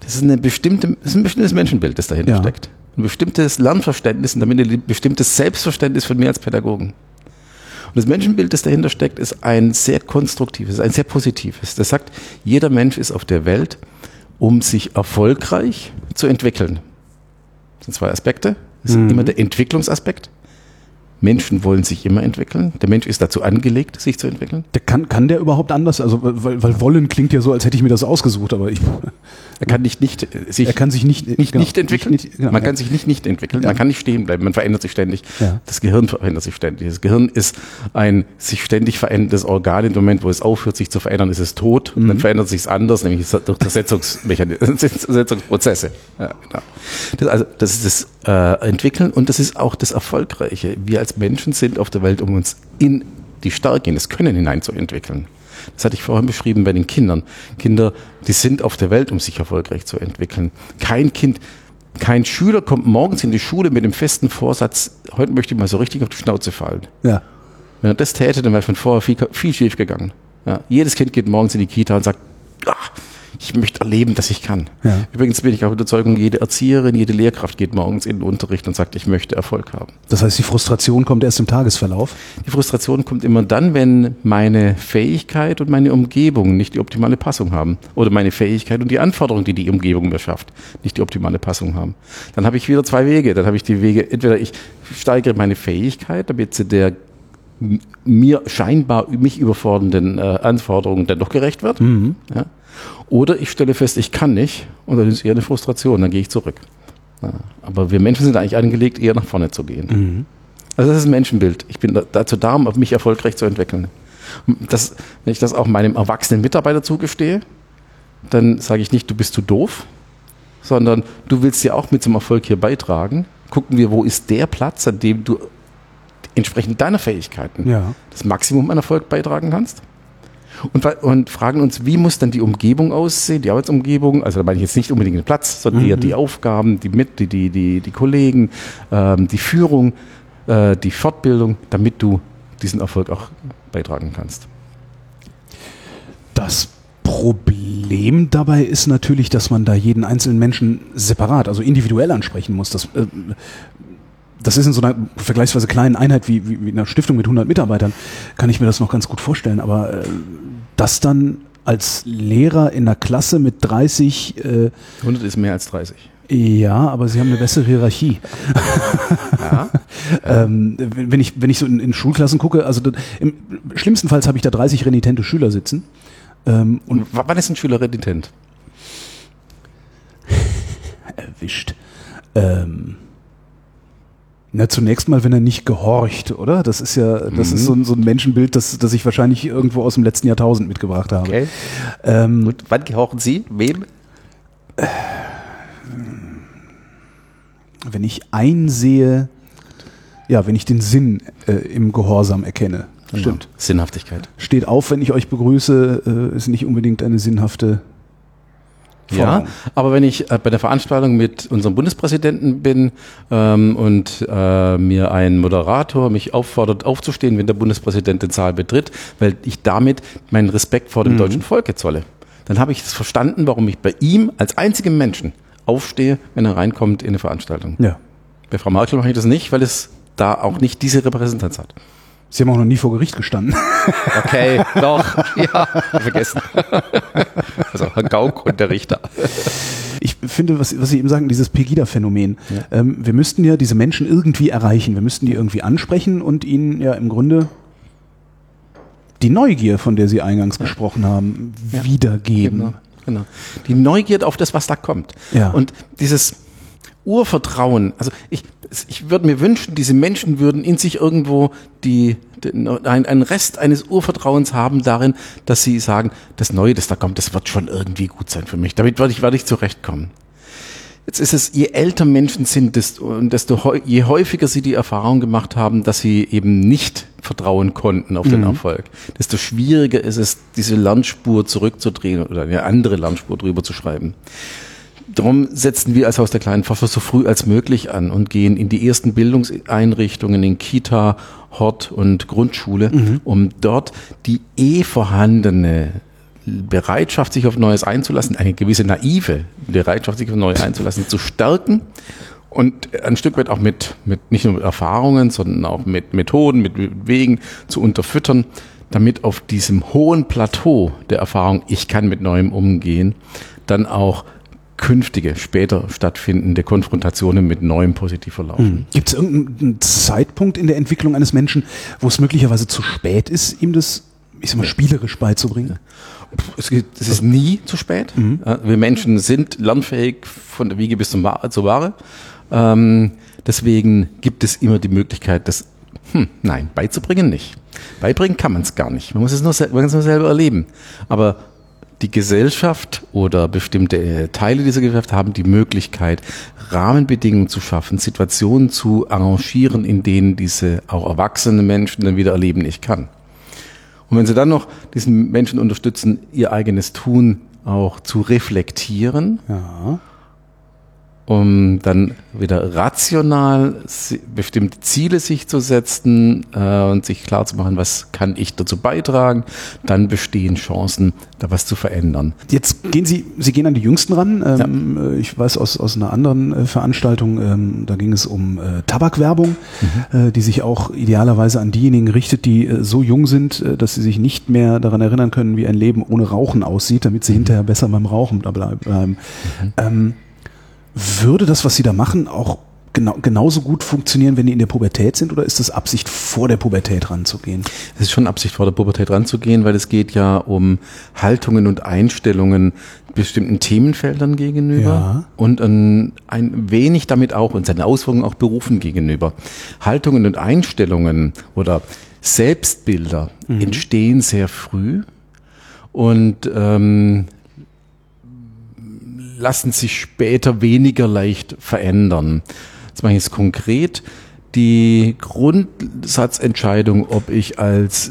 S2: Das ist, eine bestimmte, das ist ein bestimmtes Menschenbild, das dahinter ja. steckt ein bestimmtes Lernverständnis und damit ein bestimmtes Selbstverständnis von mir als Pädagogen. Und das Menschenbild, das dahinter steckt, ist ein sehr konstruktives, ein sehr positives. Das sagt, jeder Mensch ist auf der Welt, um sich erfolgreich zu entwickeln. Das sind zwei Aspekte. Das ist mhm. immer der Entwicklungsaspekt Menschen wollen sich immer entwickeln. Der Mensch ist dazu angelegt, sich zu entwickeln.
S1: Der kann, kann der überhaupt anders? Also, weil, weil wollen klingt ja so, als hätte ich mir das ausgesucht, aber ich.
S2: Er kann nicht, nicht
S1: äh, sich. Er kann sich nicht,
S2: nicht, genau, nicht entwickeln. Nicht, genau, man ja. kann sich nicht, nicht entwickeln. Ja. Man kann nicht stehen bleiben. Man verändert sich ständig. Ja. Das Gehirn verändert sich ständig. Das Gehirn ist ein sich ständig veränderndes Organ. Im Moment, wo es aufhört, sich zu verändern, ist es tot. Und mhm. dann verändert sich es anders, nämlich durch Setzungsprozesse. Ja, genau. Das, also, das ist das äh, Entwickeln und das ist auch das Erfolgreiche. Wir als Menschen sind auf der Welt, um uns in die Stärke, in das Können hineinzuentwickeln. Das hatte ich vorhin beschrieben bei den Kindern. Kinder, die sind auf der Welt, um sich erfolgreich zu entwickeln. Kein Kind, kein Schüler kommt morgens in die Schule mit dem festen Vorsatz, heute möchte ich mal so richtig auf die Schnauze fallen.
S1: Ja.
S2: Wenn er das täte, dann wäre von vorher viel, viel schief gegangen. Ja. Jedes Kind geht morgens in die Kita und sagt, ach, ich möchte erleben, dass ich kann. Ja. Übrigens bin ich auch Überzeugung, jede Erzieherin, jede Lehrkraft geht morgens in den Unterricht und sagt, ich möchte Erfolg haben.
S1: Das heißt, die Frustration kommt erst im Tagesverlauf?
S2: Die Frustration kommt immer dann, wenn meine Fähigkeit und meine Umgebung nicht die optimale Passung haben. Oder meine Fähigkeit und die Anforderungen, die die Umgebung mir schafft, nicht die optimale Passung haben. Dann habe ich wieder zwei Wege. Dann habe ich die Wege, entweder ich steigere meine Fähigkeit, damit sie der mir scheinbar mich überfordernden äh, Anforderungen dann doch gerecht wird. Mhm. Ja. Oder ich stelle fest, ich kann nicht und dann ist eher eine Frustration, dann gehe ich zurück. Ja, aber wir Menschen sind eigentlich angelegt, eher nach vorne zu gehen. Mhm. Also das ist ein Menschenbild. Ich bin dazu da, um mich erfolgreich zu entwickeln. Das, wenn ich das auch meinem erwachsenen Mitarbeiter zugestehe, dann sage ich nicht, du bist zu doof, sondern du willst ja auch mit zum Erfolg hier beitragen. Gucken wir, wo ist der Platz, an dem du entsprechend deiner Fähigkeiten
S1: ja.
S2: das Maximum an Erfolg beitragen kannst und, und fragen uns, wie muss dann die Umgebung aussehen, die Arbeitsumgebung, also da meine ich jetzt nicht unbedingt den Platz, sondern mhm. eher die Aufgaben, die mit, die, die, die, die Kollegen, ähm, die Führung, äh, die Fortbildung, damit du diesen Erfolg auch beitragen kannst.
S1: Das Problem dabei ist natürlich, dass man da jeden einzelnen Menschen separat, also individuell ansprechen muss. Das äh, das ist in so einer vergleichsweise kleinen Einheit wie, wie, wie einer Stiftung mit 100 Mitarbeitern, kann ich mir das noch ganz gut vorstellen. Aber äh, das dann als Lehrer in einer Klasse mit 30. Äh,
S2: 100 ist mehr als 30.
S1: Ja, aber sie haben eine bessere Hierarchie. Ja. ähm, wenn ich wenn ich so in, in Schulklassen gucke, also das, im schlimmsten Fall habe ich da 30 renitente Schüler sitzen.
S2: Ähm, und w wann ist ein Schüler renitent?
S1: Erwischt. Ähm, na, zunächst mal, wenn er nicht gehorcht, oder? Das ist ja, das mhm. ist so ein, so ein Menschenbild, das, das ich wahrscheinlich irgendwo aus dem letzten Jahrtausend mitgebracht habe. Okay.
S2: Ähm, Gut. Wann gehorchen Sie? Wem?
S1: Wenn ich einsehe, ja, wenn ich den Sinn äh, im Gehorsam erkenne.
S2: Genau. Stimmt. Sinnhaftigkeit.
S1: Steht auf, wenn ich euch begrüße, äh, ist nicht unbedingt eine sinnhafte
S2: ja, aber wenn ich äh, bei der Veranstaltung mit unserem Bundespräsidenten bin ähm, und äh, mir ein Moderator mich auffordert, aufzustehen, wenn der Bundespräsident den Saal betritt, weil ich damit meinen Respekt vor dem mhm. deutschen Volke zolle, dann habe ich es verstanden, warum ich bei ihm als einzigem Menschen aufstehe, wenn er reinkommt in eine Veranstaltung. Ja. Bei Frau Merkel mache ich das nicht, weil es da auch nicht diese Repräsentanz hat.
S1: Sie haben auch noch nie vor Gericht gestanden.
S2: Okay, doch. Ja, vergessen. Also Herr Gauck und der Richter.
S1: Ich finde, was, was Sie eben sagen, dieses Pegida-Phänomen. Ja. Ähm, wir müssten ja diese Menschen irgendwie erreichen. Wir müssten die irgendwie ansprechen und ihnen ja im Grunde die Neugier, von der Sie eingangs ja. gesprochen haben, ja. wiedergeben.
S2: Genau, genau. Die Neugier auf das, was da kommt. Ja. Und dieses Urvertrauen. Also ich, ich würde mir wünschen, diese Menschen würden in sich irgendwo die, den, ein, einen Rest eines Urvertrauens haben darin, dass sie sagen, das Neue, das da kommt, das wird schon irgendwie gut sein für mich. Damit werde ich, werde ich zurechtkommen. Jetzt ist es, je älter Menschen sind, desto, desto je häufiger sie die Erfahrung gemacht haben, dass sie eben nicht vertrauen konnten auf den mhm. Erfolg, desto schwieriger ist es, diese Lernspur zurückzudrehen oder eine andere Lernspur drüber zu schreiben. Darum setzen wir als Haus der kleinen Pfaffer so früh als möglich an und gehen in die ersten Bildungseinrichtungen, in Kita, Hort und Grundschule, mhm. um dort die eh vorhandene Bereitschaft, sich auf Neues einzulassen, eine gewisse naive Bereitschaft, sich auf Neues einzulassen, zu stärken und ein Stück weit auch mit, mit nicht nur mit Erfahrungen, sondern auch mit Methoden, mit Wegen zu unterfüttern, damit auf diesem hohen Plateau der Erfahrung, ich kann mit Neuem umgehen, dann auch künftige, später stattfindende Konfrontationen mit neuem positiv verlaufen. Hm.
S1: Gibt es irgendeinen Zeitpunkt in der Entwicklung eines Menschen, wo es möglicherweise zu spät ist, ihm das, ich sag mal, spielerisch beizubringen?
S2: Es, es ist nie zu spät. Mhm. Wir Menschen sind lernfähig von der Wiege bis zum zur Ware. Ähm, deswegen gibt es immer die Möglichkeit, das hm, nein, beizubringen nicht. Beibringen kann man es gar nicht. Man muss es nur, man muss es nur selber erleben. Aber die Gesellschaft oder bestimmte äh, Teile dieser Gesellschaft haben die Möglichkeit, Rahmenbedingungen zu schaffen, Situationen zu arrangieren, in denen diese auch erwachsenen Menschen dann wieder erleben, ich kann. Und wenn sie dann noch diesen Menschen unterstützen, ihr eigenes Tun auch zu reflektieren, ja um dann wieder rational bestimmte Ziele sich zu setzen äh, und sich klar zu machen, was kann ich dazu beitragen, dann bestehen Chancen, da was zu verändern.
S1: Jetzt gehen Sie, Sie gehen an die Jüngsten ran. Ähm, ja. Ich weiß aus, aus einer anderen äh, Veranstaltung, ähm, da ging es um äh, Tabakwerbung, mhm. äh, die sich auch idealerweise an diejenigen richtet, die äh, so jung sind, äh, dass sie sich nicht mehr daran erinnern können, wie ein Leben ohne Rauchen aussieht, damit sie mhm. hinterher besser beim Rauchen bleiben. Mhm. Ähm, würde das, was Sie da machen, auch genau, genauso gut funktionieren, wenn die in der Pubertät sind oder ist das Absicht vor der Pubertät ranzugehen?
S2: Es ist schon Absicht vor der Pubertät ranzugehen, weil es geht ja um Haltungen und Einstellungen bestimmten Themenfeldern gegenüber ja. und ein, ein wenig damit auch und seine Auswirkungen auch Berufen gegenüber. Haltungen und Einstellungen oder Selbstbilder mhm. entstehen sehr früh und ähm, lassen sich später weniger leicht verändern. Jetzt mache ich es konkret. Die Grundsatzentscheidung, ob ich als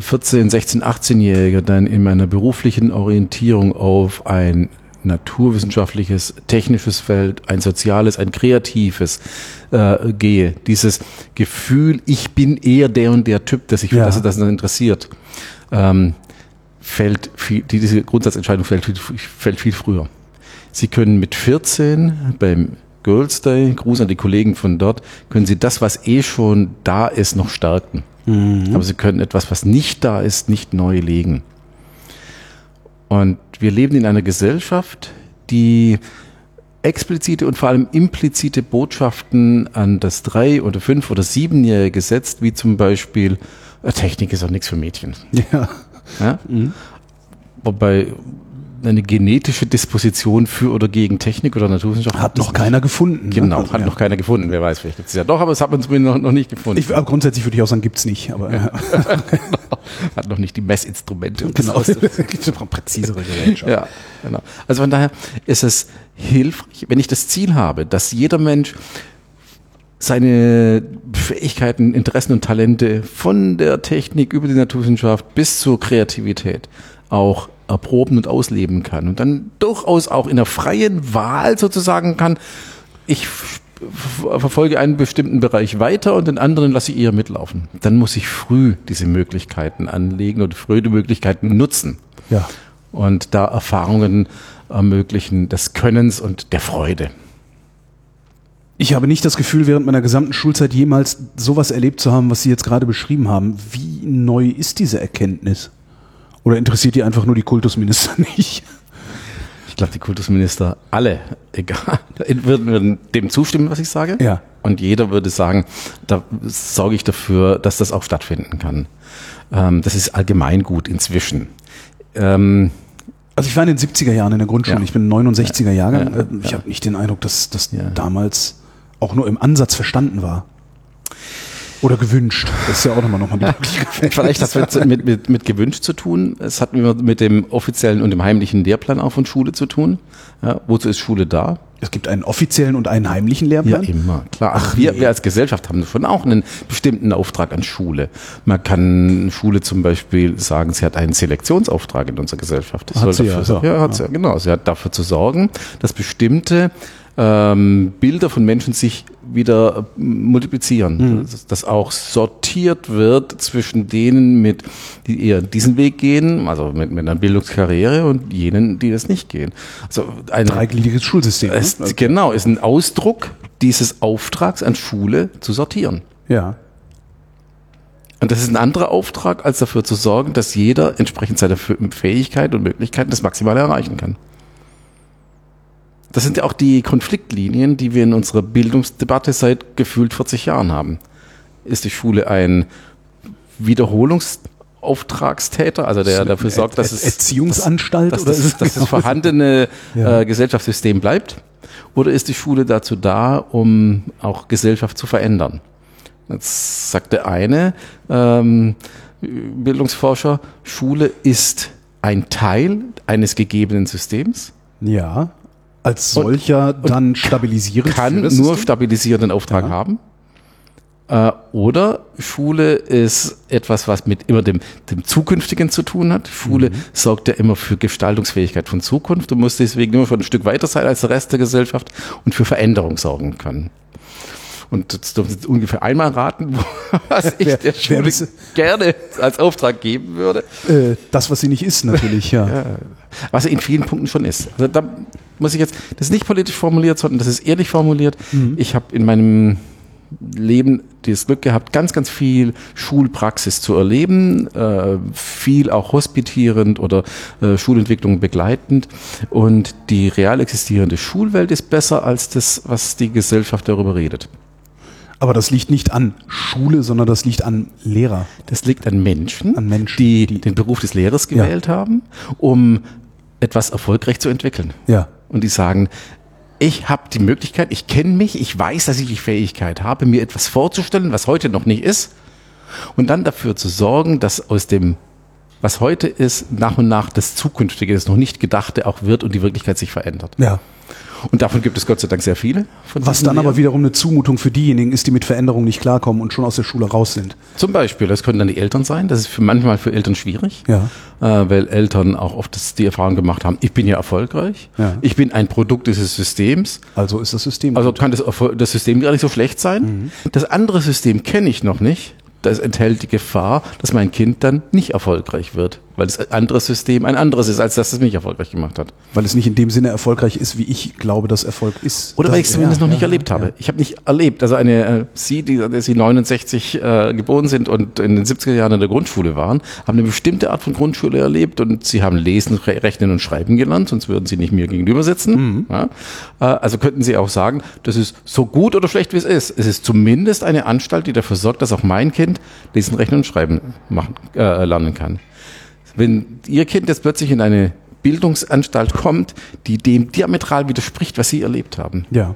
S2: 14, 16, 18-Jähriger dann in meiner beruflichen Orientierung auf ein naturwissenschaftliches, technisches Feld, ein soziales, ein kreatives äh, gehe. Dieses Gefühl, ich bin eher der und der Typ, der sich für ja. das und das interessiert, ähm, fällt viel, diese Grundsatzentscheidung fällt, fällt viel früher. Sie können mit 14 beim Girls Day, Gruß an die Kollegen von dort, können Sie das, was eh schon da ist, noch stärken. Mhm. Aber Sie können etwas, was nicht da ist, nicht neu legen. Und wir leben in einer Gesellschaft, die explizite und vor allem implizite Botschaften an das drei- oder fünf- oder siebenjährige setzt, wie zum Beispiel, äh, Technik ist auch nichts für Mädchen.
S1: Ja.
S2: Ja? Wobei eine genetische Disposition für oder gegen Technik oder Naturwissenschaft
S1: Hat noch keiner gefunden. ne?
S2: Genau,
S1: Also,
S2: hat
S1: ja.
S2: noch keiner gefunden. Wer weiß, vielleicht gibt es ja doch, aber es hat man zumindest noch, noch nicht gefunden.
S1: Ich, grundsätzlich würde ich auch sagen, gibt's nicht. Aber ja.
S2: hat noch nicht die Messinstrumente. um
S1: genau.
S2: auszufinden.
S1: Gibt es präzisere Geräte.
S2: Ja, genau. Also von daher ist es hilfreich, wenn ich das Ziel habe, dass jeder Mensch seine Fähigkeiten, Interessen und Talente von der Technik über die Naturwissenschaft bis zur Kreativität auch erproben und ausleben kann und dann durchaus auch in der freien Wahl sozusagen kann, ich verfolge einen bestimmten Bereich weiter und den anderen lasse ich eher mitlaufen. Dann muss ich früh diese Möglichkeiten anlegen und früh die Möglichkeiten nutzen
S1: Ja.
S2: und da Erfahrungen ermöglichen des Könnens und der Freude.
S1: Ich habe nicht das Gefühl, während meiner gesamten Schulzeit jemals sowas erlebt zu haben, was Sie jetzt gerade beschrieben haben. Wie neu ist diese Erkenntnis? Oder interessiert die einfach nur die Kultusminister nicht?
S2: Ich glaube, die Kultusminister alle, egal, würden, würden dem zustimmen, was ich sage.
S1: Ja.
S2: Und jeder würde sagen, da sorge ich dafür, dass das auch stattfinden kann. Ähm, das ist allgemein gut inzwischen. Ähm,
S1: Also ich war in den 70er Jahren in der Grundschule,
S2: Ja.
S1: ich bin 69er Jahrgang.
S2: Ja,
S1: Äh, Ich habe nicht den Eindruck, dass das
S2: Ja.
S1: damals auch nur im Ansatz verstanden war. Oder gewünscht. Das ist ja auch nochmal noch mal die Möglichkeit.
S2: Vielleicht hat es mit, mit, mit gewünscht zu tun. Es hat mit dem offiziellen und dem heimlichen Lehrplan auch von Schule zu tun. Ja, wozu ist Schule da?
S1: Es gibt einen offiziellen und einen heimlichen Lehrplan.
S2: immer, klar.
S1: Ach,
S2: wir,
S1: nee.
S2: wir als Gesellschaft haben schon auch einen bestimmten Auftrag an Schule. Man kann Schule zum Beispiel sagen, sie hat einen Selektionsauftrag in unserer Gesellschaft.
S1: Hat
S2: soll
S1: sie
S2: dafür,
S1: ja,
S2: sorgen-
S1: ja.
S2: ja, hat sie ja, genau. Sie hat dafür zu sorgen, dass bestimmte ähm, Bilder von Menschen sich wieder multiplizieren.
S1: Mhm.
S2: Dass, dass auch sortiert wird zwischen denen, mit, die eher diesen Weg gehen, also mit, mit einer Bildungskarriere und jenen, die das nicht gehen. Also ein
S1: Dreigliedriges Schulsystem. ne?
S2: es, genau, ist ein Ausdruck dieses Auftrags an Schule zu sortieren.
S1: Ja.
S2: Und das ist ein anderer Auftrag, als dafür zu sorgen, dass jeder entsprechend seiner Fäh- Fähigkeit und Möglichkeiten das Maximale erreichen kann. Das sind ja auch die Konfliktlinien, die wir in unserer Bildungsdebatte seit gefühlt 40 Jahren haben. Ist die Schule ein Wiederholungsauftragstäter, also der dafür sorgt, dass es
S1: Erziehungsanstalt
S2: dass
S1: oder
S2: das,
S1: ist es
S2: dass das vorhandene
S1: Ja.
S2: äh, Gesellschaftssystem bleibt? Oder ist die Schule dazu da, um auch Gesellschaft zu verändern? Jetzt sagt der eine ähm, Bildungsforscher, Schule ist ein Teil eines gegebenen Systems,
S1: Ja. Als solcher dann stabilisierend
S2: kann
S1: für
S2: nur
S1: das
S2: stabilisierenden Auftrag
S1: Ja.
S2: haben. Äh, oder Schule ist etwas, was mit immer dem, dem Zukünftigen zu tun hat. Schule
S1: Mhm.
S2: sorgt ja immer für Gestaltungsfähigkeit von Zukunft und muss deswegen immer schon ein Stück weiter sein als der Rest der Gesellschaft und für Veränderung sorgen können. Und jetzt dürfen Sie ungefähr einmal raten, was ich
S1: Wer-
S2: der Schule
S1: das-
S2: gerne als Auftrag geben würde.
S1: Äh, das, was sie nicht ist, natürlich, ja.
S2: Was er in vielen Punkten schon ist. Also da muss ich jetzt, das ist nicht politisch formuliert, sondern das ist ehrlich formuliert. Ich habe in meinem Leben das Glück gehabt, ganz, ganz viel Schulpraxis zu erleben, äh, viel auch hospitierend oder äh, Schulentwicklung begleitend. Und die real existierende Schulwelt ist besser als das, was die Gesellschaft darüber redet.
S1: Aber das liegt nicht an Schule, sondern das liegt an Lehrer.
S2: Das liegt an Menschen,
S1: An Menschen,
S2: die,
S1: die-
S2: den Beruf des Lehrers gewählt haben, um etwas erfolgreich zu entwickeln.
S1: Ja.
S2: Und die sagen, ich habe die Möglichkeit, ich kenne mich, ich weiß, dass ich die Fähigkeit habe, mir etwas vorzustellen, was heute noch nicht ist, und dann dafür zu sorgen, dass aus dem, was heute ist, nach und nach das Zukünftige, das noch nicht Gedachte auch wird und die Wirklichkeit sich verändert.
S1: Ja.
S2: Und davon gibt es Gott sei Dank sehr viele. Von
S1: Was dann aber
S2: Lehrern.
S1: wiederum eine Zumutung für diejenigen ist, die mit Veränderungen nicht klarkommen und schon aus der Schule raus sind.
S2: Zum Beispiel, das können dann die Eltern sein. Das ist für manchmal für Eltern schwierig,
S1: Ja.
S2: äh, weil Eltern auch oft das, die Erfahrung gemacht haben, ich bin ja erfolgreich,
S1: Ja.
S2: ich bin ein Produkt dieses Systems.
S1: Also ist das System.
S2: Also kann das, das System gar nicht so schlecht sein. Das andere System kenne ich noch nicht. Das enthält die Gefahr, dass mein Kind dann nicht erfolgreich wird. Weil das andere System ein anderes ist, als das es mich erfolgreich gemacht hat.
S1: Weil es nicht in dem Sinne erfolgreich ist, wie ich glaube, dass Erfolg ist.
S2: Oder weil ich es zumindest
S1: ja,
S2: noch nicht
S1: ja,
S2: erlebt habe.
S1: ja.
S2: Ich habe nicht erlebt, also eine äh, Sie, die, die Sie 69 äh, geboren sind und in den 70er Jahren in der Grundschule waren, haben eine bestimmte Art von Grundschule erlebt und Sie haben Lesen, Re Rechnen und Schreiben gelernt, sonst würden Sie nicht mir gegenüber sitzen. Ja? Äh, also könnten Sie auch sagen, das ist so gut oder schlecht, wie es ist. Es ist zumindest eine Anstalt, die dafür sorgt, dass auch mein Kind Lesen, Rechnen und Schreiben machen, äh, lernen kann. Wenn Ihr Kind jetzt plötzlich in eine Bildungsanstalt kommt, die dem diametral widerspricht, was Sie erlebt haben,
S1: Ja.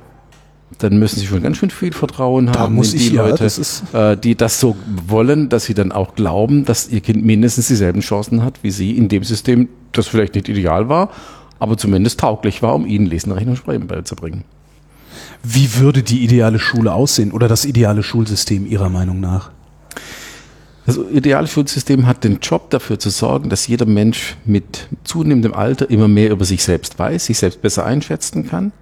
S2: dann müssen Sie schon ganz schön viel Vertrauen
S1: Da
S2: haben
S1: muss
S2: in
S1: ich-
S2: die
S1: ja,
S2: Leute,
S1: das ist-
S2: äh, die das so wollen, dass sie dann auch glauben, dass Ihr Kind mindestens dieselben Chancen hat wie Sie in dem System, das vielleicht nicht ideal war, aber zumindest tauglich war, um Ihnen Lesen, Rechnen und Schreiben beizubringen.
S1: Wie würde die ideale Schule aussehen oder das ideale Schulsystem Ihrer Meinung nach?
S2: Das ideale Schulsystem hat den Job dafür zu sorgen, dass jeder Mensch mit zunehmendem Alter immer mehr über sich selbst weiß, sich selbst besser einschätzen kann,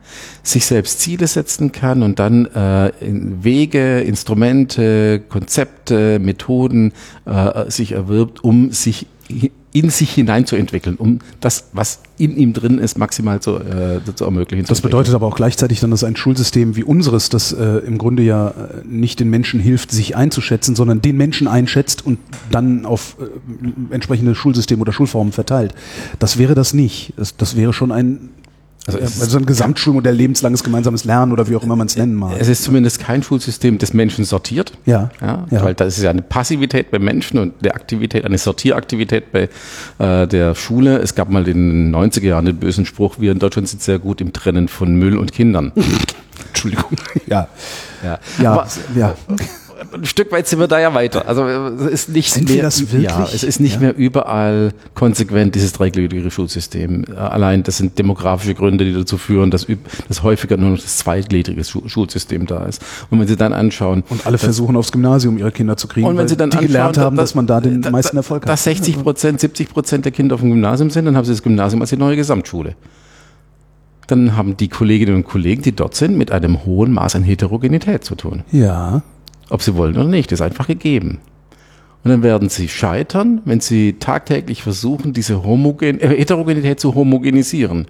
S2: sich selbst Ziele setzen kann und dann äh, Wege, Instrumente, Konzepte, Methoden äh, sich erwirbt, um sich in sich hineinzuentwickeln, um das, was in ihm drin ist, maximal zu, äh, zu ermöglichen. zu
S1: Das
S2: entwickeln.
S1: bedeutet aber auch gleichzeitig dann, dass ein Schulsystem wie unseres, das äh, im Grunde ja äh, nicht den Menschen hilft, sich einzuschätzen, sondern den Menschen einschätzt und dann auf äh, entsprechende Schulsysteme oder Schulformen verteilt. Das wäre das nicht. Das, das wäre schon ein,
S2: Also
S1: also, also ein Gesamtschulmodell, lebenslanges gemeinsames Lernen oder wie auch immer man es nennen mag.
S2: Es ist zumindest kein Schulsystem, das Menschen sortiert.
S1: Ja.
S2: Ja,
S1: Ja.
S2: Weil das ist ja eine Passivität bei Menschen und eine Aktivität, eine Sortieraktivität bei äh, der Schule. Es gab mal in den 90er Jahren den bösen Spruch, wir in Deutschland sind sehr gut im Trennen von Müll und Kindern.
S1: Entschuldigung. Ja.
S2: Ja.
S1: Ja,
S2: Aber
S1: ja.
S2: Ein Stück weit sind wir da ja weiter. Also es ist nicht
S1: Sind wir
S2: mehr,
S1: das wirklich?
S2: Ja, es ist nicht
S1: Ja.
S2: mehr überall konsequent dieses dreigliedrige Schulsystem. Äh, Allein das sind demografische Gründe, die dazu führen, dass, dass häufiger nur noch das zweigliedrige Schu- Schulsystem da ist. Und wenn Sie dann anschauen,
S1: Und alle versuchen aufs Gymnasium ihre Kinder zu kriegen,
S2: Und wenn Sie dann
S1: die gelernt haben, dass man da den meisten Erfolg hat.
S2: Dass 60 Prozent, 70 Prozent der Kinder auf dem Gymnasium sind, dann haben Sie das Gymnasium als die neue Gesamtschule. Dann haben die Kolleginnen und Kollegen, die dort sind, mit einem hohen Maß an Heterogenität zu tun.
S1: Ja.
S2: Ob sie wollen oder nicht, ist einfach gegeben. Und dann werden sie scheitern, wenn sie tagtäglich versuchen, diese Homogen äh, Heterogenität zu homogenisieren.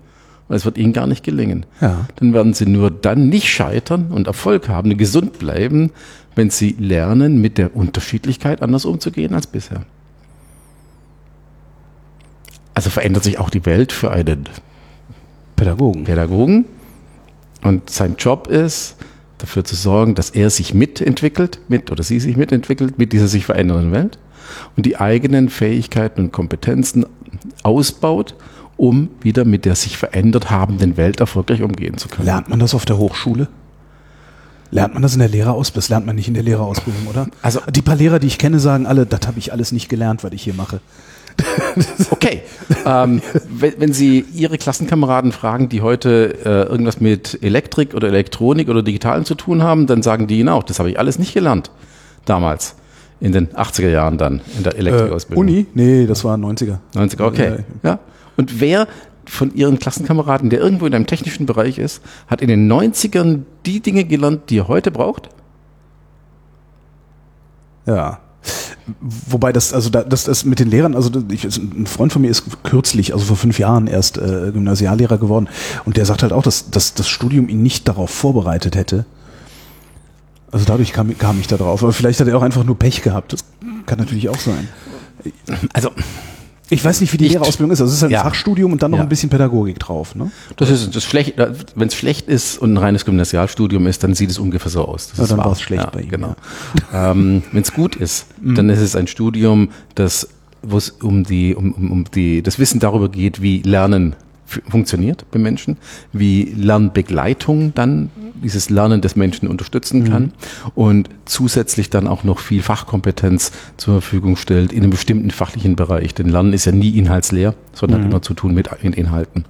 S2: Und es wird ihnen gar nicht gelingen.
S1: Ja.
S2: Dann werden sie nur dann nicht scheitern und Erfolg haben, gesund bleiben, wenn sie lernen, mit der Unterschiedlichkeit anders umzugehen als bisher. Also verändert sich auch die Welt für einen
S1: Pädagogen.
S2: Pädagogen. Und sein Job ist, dafür zu sorgen, dass er sich mitentwickelt, mit oder sie sich mitentwickelt mit dieser sich verändernden Welt und die eigenen Fähigkeiten und Kompetenzen ausbaut, um wieder mit der sich verändert habenden Welt erfolgreich umgehen zu können.
S1: Lernt man das auf der Hochschule? Lernt man das in der Lehrerausbildung? Das lernt man nicht in der Lehrerausbildung, oder?
S2: Also-
S1: die paar Lehrer, die ich kenne, sagen alle, das habe ich alles nicht gelernt, was ich hier mache.
S2: Okay. ähm, wenn, wenn Sie Ihre Klassenkameraden fragen, die heute äh, irgendwas mit Elektrik oder Elektronik oder Digitalen zu tun haben, dann sagen die Ihnen auch, das habe ich alles nicht gelernt. Damals. In den 80er Jahren dann, in der
S1: Äh,
S2: Elektrikausbildung.
S1: Uni? Nee, das war 90er.
S2: 90er, okay. Ja. Und wer von Ihren Klassenkameraden, der irgendwo in einem technischen Bereich ist, hat in den 90ern die Dinge gelernt, die er heute braucht?
S1: Ja. Wobei das, also da, das, das mit den Lehrern, also ich, ein Freund von mir ist kürzlich, also vor fünf Jahren erst äh, Gymnasiallehrer geworden und der sagt halt auch, dass, dass das Studium ihn nicht darauf vorbereitet hätte. Also dadurch kam, kam ich da drauf. Aber vielleicht hat er auch einfach nur Pech gehabt. Das kann natürlich auch sein.
S2: Also,
S1: Ich weiß nicht, wie die
S2: Ich-
S1: Lehrerausbildung ist. Also es ist halt ein
S2: Ja.
S1: Fachstudium und dann noch
S2: Ja.
S1: ein bisschen Pädagogik drauf. Ne?
S2: das ist das schlecht, wenn es schlecht ist und ein reines Gymnasialstudium ist, dann sieht es ungefähr so aus. Das
S1: Ja, dann
S2: wahr.
S1: war's schlecht bei ihm,
S2: Genau. ähm, wenn es gut ist,
S1: Mhm.
S2: dann ist es ein Studium, das wo es um die um, um, die das Wissen darüber geht, wie Lernen funktioniert bei Menschen, wie Lernbegleitung dann dieses Lernen des Menschen unterstützen
S1: Mhm.
S2: kann und zusätzlich dann auch noch viel Fachkompetenz zur Verfügung stellt in einem bestimmten fachlichen Bereich. Denn Lernen ist ja nie inhaltsleer, sondern
S1: Mhm.
S2: hat immer zu tun mit In- Inhalten.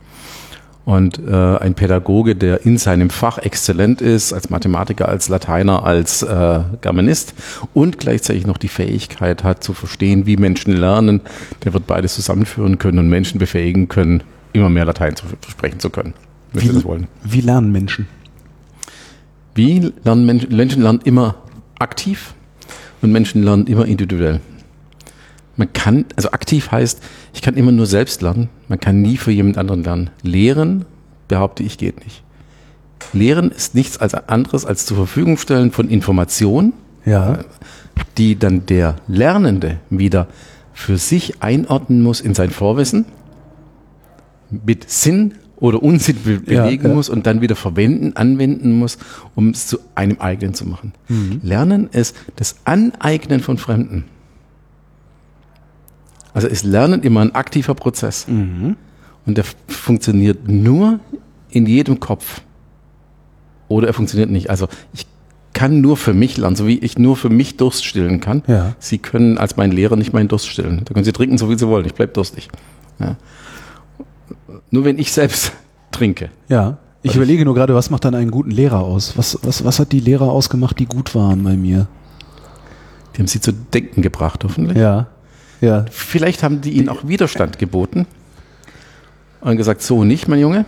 S2: Und äh, ein Pädagoge, der in seinem Fach exzellent ist, als Mathematiker, als Lateiner, als äh, Germanist und gleichzeitig noch die Fähigkeit hat zu verstehen, wie Menschen lernen, der wird beides zusammenführen können und Menschen befähigen können, immer mehr Latein zu sprechen zu können, wenn sie
S1: Wie,
S2: das wollen.
S1: wie lernen Menschen?
S2: Wie lernen Menschen? Menschen lernen immer aktiv und Menschen lernen immer individuell. Man kann, also aktiv heißt, ich kann immer nur selbst lernen. Man kann nie für jemand anderen lernen. Lehren, behaupte ich, geht nicht. Lehren ist nichts als anderes als zur Verfügung stellen von Informationen,
S1: Ja.
S2: die dann der Lernende wieder für sich einordnen muss in sein Vorwissen, mit Sinn oder Unsinn be
S1: Ja,
S2: belegen
S1: ja.
S2: muss und dann wieder verwenden, anwenden muss, um es zu einem eigenen zu machen.
S1: Mhm.
S2: Lernen ist das Aneignen von Fremden. Also ist Lernen immer ein aktiver Prozess.
S1: Mhm.
S2: Und der funktioniert nur in jedem Kopf. Oder er funktioniert nicht. Also ich kann nur für mich lernen, so wie ich nur für mich Durst stillen kann.
S1: Ja.
S2: Sie können als mein Lehrer nicht meinen Durst stillen. Da können Sie trinken, so viel Sie wollen. Ich bleibe durstig. Ja. Nur wenn ich selbst trinke.
S1: Ja. Ich
S2: Weil
S1: überlege nur gerade, was macht dann einen guten Lehrer aus? Was, was, was hat die Lehrer ausgemacht, die gut waren bei mir?
S2: Die haben Sie zu denken gebracht, hoffentlich.
S1: Ja. Ja.
S2: Vielleicht haben die ihnen auch Widerstand geboten und gesagt, so nicht, mein Junge.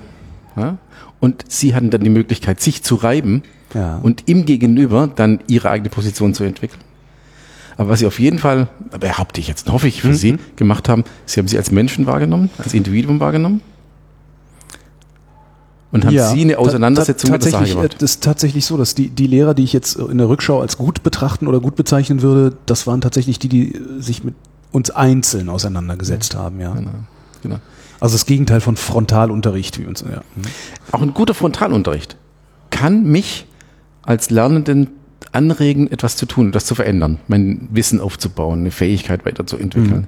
S2: Ja? Und sie hatten dann die Möglichkeit, sich zu reiben
S1: Ja.
S2: und im Gegenüber dann ihre eigene Position zu entwickeln. Aber was sie auf jeden Fall, behaupte ich jetzt, hoffe ich für sie, gemacht haben, sie haben sie als Menschen wahrgenommen, als Individuum wahrgenommen und haben sie eine Auseinandersetzung mit der Sache
S1: tatsächlich,
S2: gemacht.
S1: äh, Das ist tatsächlich so, dass die, die Lehrer, die ich jetzt in der Rückschau als gut betrachten oder gut bezeichnen würde, das waren tatsächlich die, die äh, sich mit uns einzeln auseinandergesetzt haben, ja.
S2: Genau, genau.
S1: Also das Gegenteil von Frontalunterricht, wie uns, ja.
S2: Auch ein guter Frontalunterricht kann mich als Lernenden anregen, etwas zu tun, etwas zu verändern, mein Wissen aufzubauen, eine Fähigkeit weiterzuentwickeln.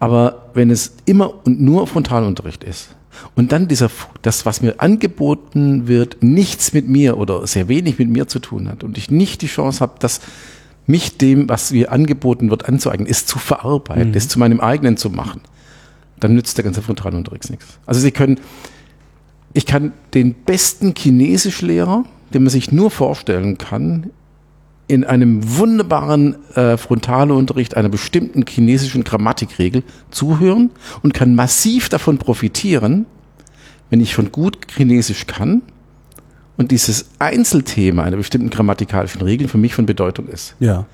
S2: Aber wenn es immer und nur Frontalunterricht ist und dann dieser, das, was mir angeboten wird, nichts mit mir oder sehr wenig mit mir zu tun hat und ich nicht die Chance habe, dass mich dem, was mir angeboten wird, anzueignen, ist zu verarbeiten, ist zu meinem eigenen zu machen, dann nützt der ganze Frontalunterricht nichts. Also Sie können ich kann den besten Chinesischlehrer, den man sich nur vorstellen kann, in einem wunderbaren äh, Frontalunterricht einer bestimmten chinesischen Grammatikregel zuhören und kann massiv davon profitieren, wenn ich schon gut Chinesisch kann und dieses Einzelthema einer bestimmten grammatikalischen Regel für mich von Bedeutung ist.
S1: Ja.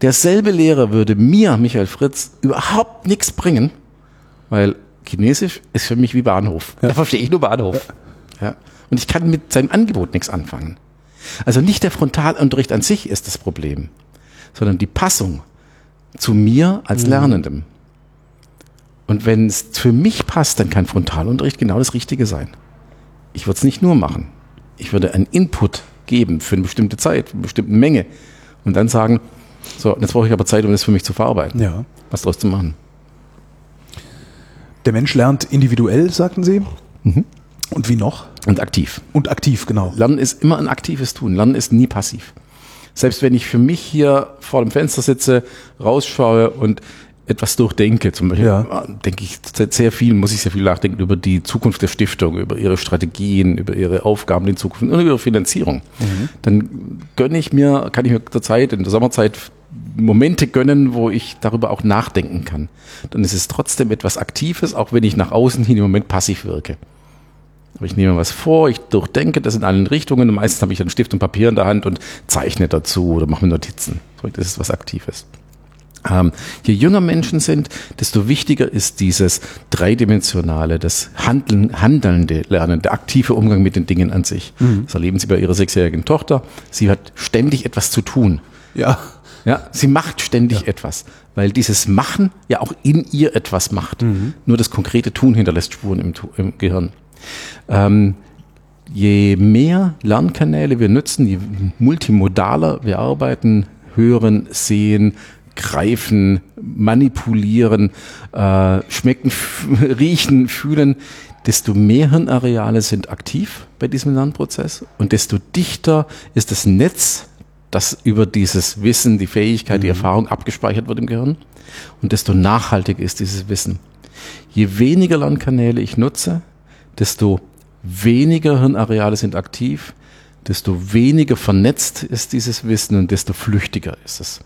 S2: Derselbe Lehrer würde mir, Michael Fritz, überhaupt nichts bringen, weil Chinesisch ist für mich wie Bahnhof. Da verstehe ich nur Bahnhof. Ja. Und ich kann mit seinem Angebot nichts anfangen. Also nicht der Frontalunterricht an sich ist das Problem, sondern die Passung zu mir als Lernendem. Und wenn es für mich passt, dann kann Frontalunterricht genau das Richtige sein. Ich würde es nicht nur machen. Ich würde einen Input geben für eine bestimmte Zeit, für eine bestimmte Menge und dann sagen, so, jetzt brauche ich aber Zeit, um das für mich zu verarbeiten,
S1: Ja.
S2: was daraus zu machen.
S1: Der Mensch lernt individuell, sagten Sie. Und wie noch?
S2: Und aktiv.
S1: Und aktiv, genau.
S2: Lernen ist immer ein aktives Tun. Lernen ist nie passiv. Selbst wenn ich für mich hier vor dem Fenster sitze, rausschaue und etwas durchdenke, zum Beispiel,
S1: Ja.
S2: äh, denke ich sehr viel, muss ich sehr viel nachdenken über die Zukunft der Stiftung, über ihre Strategien, über ihre Aufgaben in Zukunft und über ihre Finanzierung. Dann gönne ich mir, kann ich mir zur Zeit, in der Sommerzeit Momente gönnen, wo ich darüber auch nachdenken kann. Dann ist es trotzdem etwas Aktives, auch wenn ich nach außen hin im Moment passiv wirke. Aber ich nehme was vor, ich durchdenke das in allen Richtungen und meistens habe ich dann Stift und Papier in der Hand und zeichne dazu oder mache mir Notizen. Das ist was Aktives. Ähm, je jünger Menschen sind, desto wichtiger ist dieses dreidimensionale, das Handeln, handelnde Lernen, der aktive Umgang mit den Dingen an sich. Das erleben Sie bei Ihrer sechsjährigen Tochter. Sie hat ständig etwas zu tun.
S1: Ja.
S2: Ja, sie macht ständig etwas, weil dieses Machen ja auch in ihr etwas macht. Nur das konkrete Tun hinterlässt Spuren im, im Gehirn. Ähm, je mehr Lernkanäle wir nutzen, je multimodaler wir arbeiten, hören, sehen, greifen, manipulieren, äh, schmecken, riechen, fühlen, desto mehr Hirnareale sind aktiv bei diesem Lernprozess und desto dichter ist das Netz, das über dieses Wissen, die Fähigkeit, die Erfahrung abgespeichert wird im Gehirn und desto nachhaltiger ist dieses Wissen. Je weniger Lernkanäle ich nutze, desto weniger Hirnareale sind aktiv, desto weniger vernetzt ist dieses Wissen und desto flüchtiger ist es.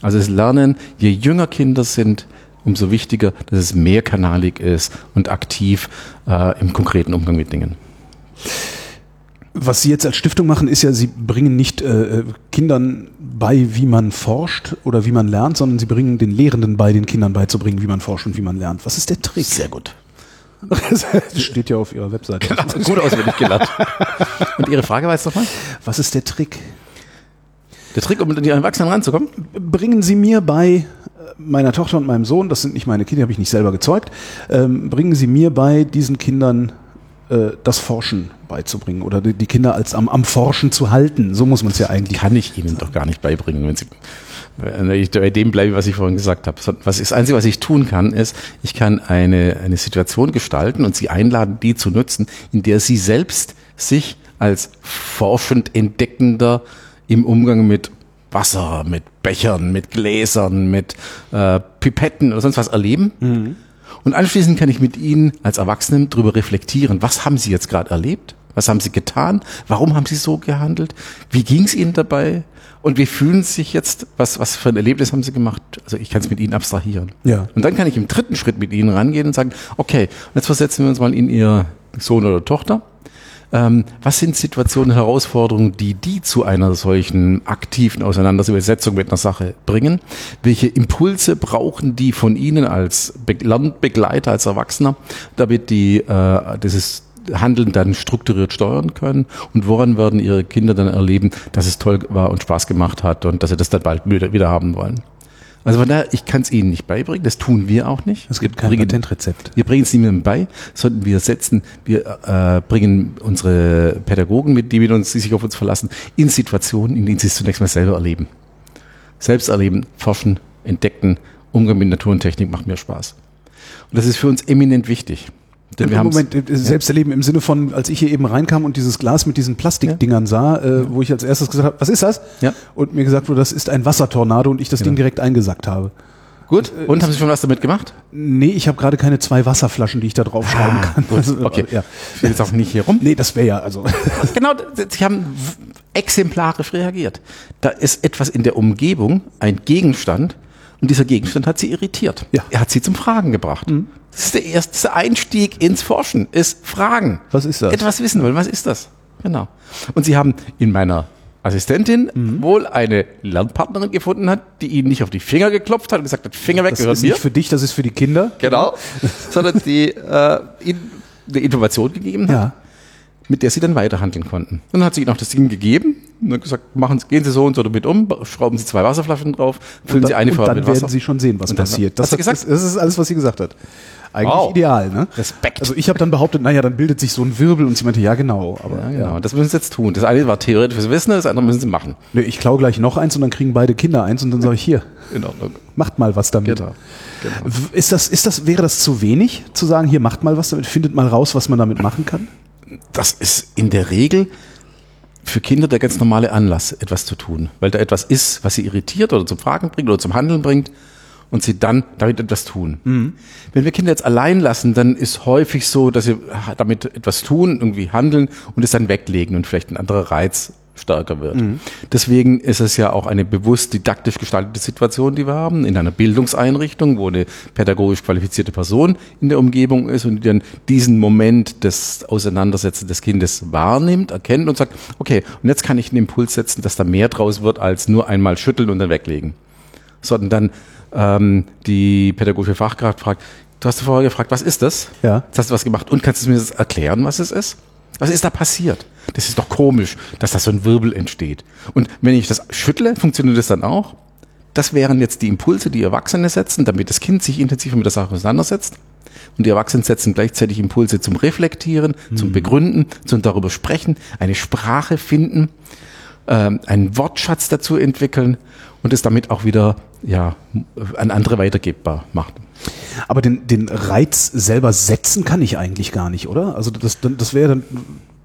S2: Also das Lernen, je jünger Kinder sind, umso wichtiger, dass es mehrkanalig ist und aktiv äh, im konkreten Umgang mit Dingen.
S1: Was Sie jetzt als Stiftung machen, ist ja, Sie bringen nicht äh, Kindern bei, wie man forscht oder wie man lernt, sondern Sie bringen den Lehrenden bei, den Kindern beizubringen, wie man forscht und wie man lernt. Was ist der Trick?
S2: Sehr gut.
S1: Das steht ja auf Ihrer Webseite.
S2: Gut auswendig gelernt. Und Ihre Frage war jetzt nochmal?
S1: Was ist der Trick?
S2: Der Trick, um an die Erwachsenen ranzukommen?
S1: Bringen Sie mir bei äh, meiner Tochter und meinem Sohn, das sind nicht meine Kinder, habe ich nicht selber gezeugt, ähm, bringen Sie mir bei, diesen Kindern äh, das Forschen beizubringen oder die, die Kinder als am, am Forschen zu halten. So muss man es ja eigentlich.
S2: Kann ich Ihnen doch gar nicht beibringen, wenn Sie ich bei dem bleibe, was ich vorhin gesagt habe. Was das Einzige, was ich tun kann, ist, ich kann eine, eine Situation gestalten und Sie einladen, die zu nutzen, in der Sie selbst sich als forschend Entdeckender im Umgang mit Wasser, mit Bechern, mit Gläsern, mit äh, Pipetten oder sonst was erleben.
S1: Mhm.
S2: Und anschließend kann ich mit Ihnen als Erwachsenen darüber reflektieren, was haben Sie jetzt gerade erlebt? Was haben Sie getan? Warum haben Sie so gehandelt? Wie ging es Ihnen dabei? Und wie fühlen Sie sich jetzt? Was, was für ein Erlebnis haben Sie gemacht? Also ich kann es mit Ihnen abstrahieren.
S1: Ja.
S2: Und dann kann ich im dritten Schritt mit Ihnen rangehen und sagen, okay, und jetzt versetzen wir uns mal in Ihr Sohn oder Tochter. Ähm, was sind Situationen, Herausforderungen, die die zu einer solchen aktiven Auseinandersetzung mit einer Sache bringen? Welche Impulse brauchen die von Ihnen als Be Lernbegleiter, als Erwachsener, damit die äh, dieses Handeln dann strukturiert steuern können und woran werden ihre Kinder dann erleben, dass es toll war und Spaß gemacht hat und dass sie das dann bald wieder, haben wollen. Also von daher, ich kann es Ihnen nicht beibringen, das tun wir auch nicht.
S1: Es gibt kein
S2: bringen-
S1: Patentrezept.
S2: wir bringen es niemandem bei, sondern wir setzen, wir äh, bringen unsere Pädagogen mit, die mit uns, die sich auf uns verlassen, in Situationen, in denen sie es zunächst mal selber erleben. Selbst erleben, forschen, entdecken, Umgang mit Natur und Technik macht mir Spaß. Und das ist für uns eminent wichtig. Denn wir haben's-
S1: Moment, äh, selbst erleben im Sinne von, als ich hier eben reinkam und dieses Glas mit diesen Plastikdingern sah, äh, wo ich als erstes gesagt habe, was ist das?
S2: Ja.
S1: Und mir gesagt wurde, das ist ein Wassertornado und ich das Ding direkt eingesackt habe.
S2: Gut. Und haben Sie schon was damit gemacht?
S1: Nee, ich habe gerade keine zwei Wasserflaschen, die ich da draufschrauben kann.
S2: Gut,
S1: Also,
S2: okay.
S1: Ja.
S2: Ich will jetzt auch nicht hier rum.
S1: Nee, das wäre ja, also.
S2: Genau, sie haben exemplarisch reagiert. Da ist etwas in der Umgebung, ein Gegenstand, und dieser Gegenstand hat sie irritiert.
S1: Ja. Mhm.
S2: Er hat sie zum Fragen gebracht. Das ist der erste Einstieg ins Forschen, ist Fragen.
S1: Was ist das?
S2: Etwas wissen wollen, was ist das? Genau. Und sie haben in meiner Assistentin
S1: Mhm.
S2: wohl eine Lernpartnerin gefunden hat, die ihnen nicht auf die Finger geklopft hat und gesagt hat, Finger weg,
S1: Das
S2: gehört
S1: ist
S2: mir.
S1: nicht für dich, das ist für die Kinder.
S2: Genau. Sondern die äh, ihnen eine Information gegeben hat
S1: Ja.
S2: mit der sie dann weiterhandeln konnten. Und dann hat sie ihnen auch das Ding gegeben und hat gesagt, machen gehen Sie so und so damit um, schrauben Sie zwei Wasserflaschen drauf, füllen
S1: Und
S2: Sie
S1: dann-
S2: eine Farbe
S1: dann
S2: mit
S1: werden
S2: Wasser.
S1: Sie schon sehen, was
S2: Und dann-
S1: passiert.
S2: Hat sie
S1: hat-
S2: gesagt?
S1: Das, das ist alles, was sie gesagt hat. Eigentlich
S2: Wow.
S1: ideal, ne?
S2: Respekt.
S1: Also ich habe dann behauptet, naja, dann bildet sich so ein Wirbel und sie meinte, ja genau. Aber
S2: ja, genau. Das müssen Sie jetzt tun. Das eine war theoretisches Wissen, das andere müssen Sie machen.
S1: Nö, ich klau gleich noch eins und dann kriegen beide Kinder eins und dann sage ich hier,
S2: In Ordnung.
S1: macht mal was damit.
S2: Genau.
S1: W- Ist das, ist das, wäre das zu wenig, zu sagen, hier macht mal was damit, findet mal raus, was man damit machen kann?
S2: Das ist in der Regel für Kinder der ganz normale Anlass, etwas zu tun. Weil da etwas ist, was sie irritiert oder zum Fragen bringt oder zum Handeln bringt und sie dann damit etwas tun. Wenn wir Kinder jetzt allein lassen, dann ist häufig so, dass sie damit etwas tun, irgendwie handeln und es dann weglegen und vielleicht ein anderer Reiz stärker wird. Deswegen ist es ja auch eine bewusst didaktisch gestaltete Situation, die wir haben, in einer Bildungseinrichtung, wo eine pädagogisch qualifizierte Person in der Umgebung ist und die dann diesen Moment des Auseinandersetzens des Kindes wahrnimmt, erkennt und sagt, okay, und jetzt kann ich einen Impuls setzen, dass da mehr draus wird, als nur einmal schütteln und dann weglegen sondern dann ähm, die pädagogische Fachkraft fragt, du hast vorher gefragt, was ist das?
S1: Ja.
S2: Jetzt hast du was gemacht und kannst du mir das erklären, was es ist? Was ist da passiert? Das ist doch komisch, dass da so ein Wirbel entsteht. Und wenn ich das schüttle, funktioniert das dann auch? Das wären jetzt die Impulse, die Erwachsene setzen, damit das Kind sich intensiver mit der Sache auseinandersetzt. Und die Erwachsenen setzen gleichzeitig Impulse zum Reflektieren, zum Begründen, zum darüber sprechen, eine Sprache finden, ähm, einen Wortschatz dazu entwickeln und es damit auch wieder ja, an andere weitergebbar machen.
S1: Aber den, den Reiz selber setzen kann ich eigentlich gar nicht, oder? Also das, das wäre dann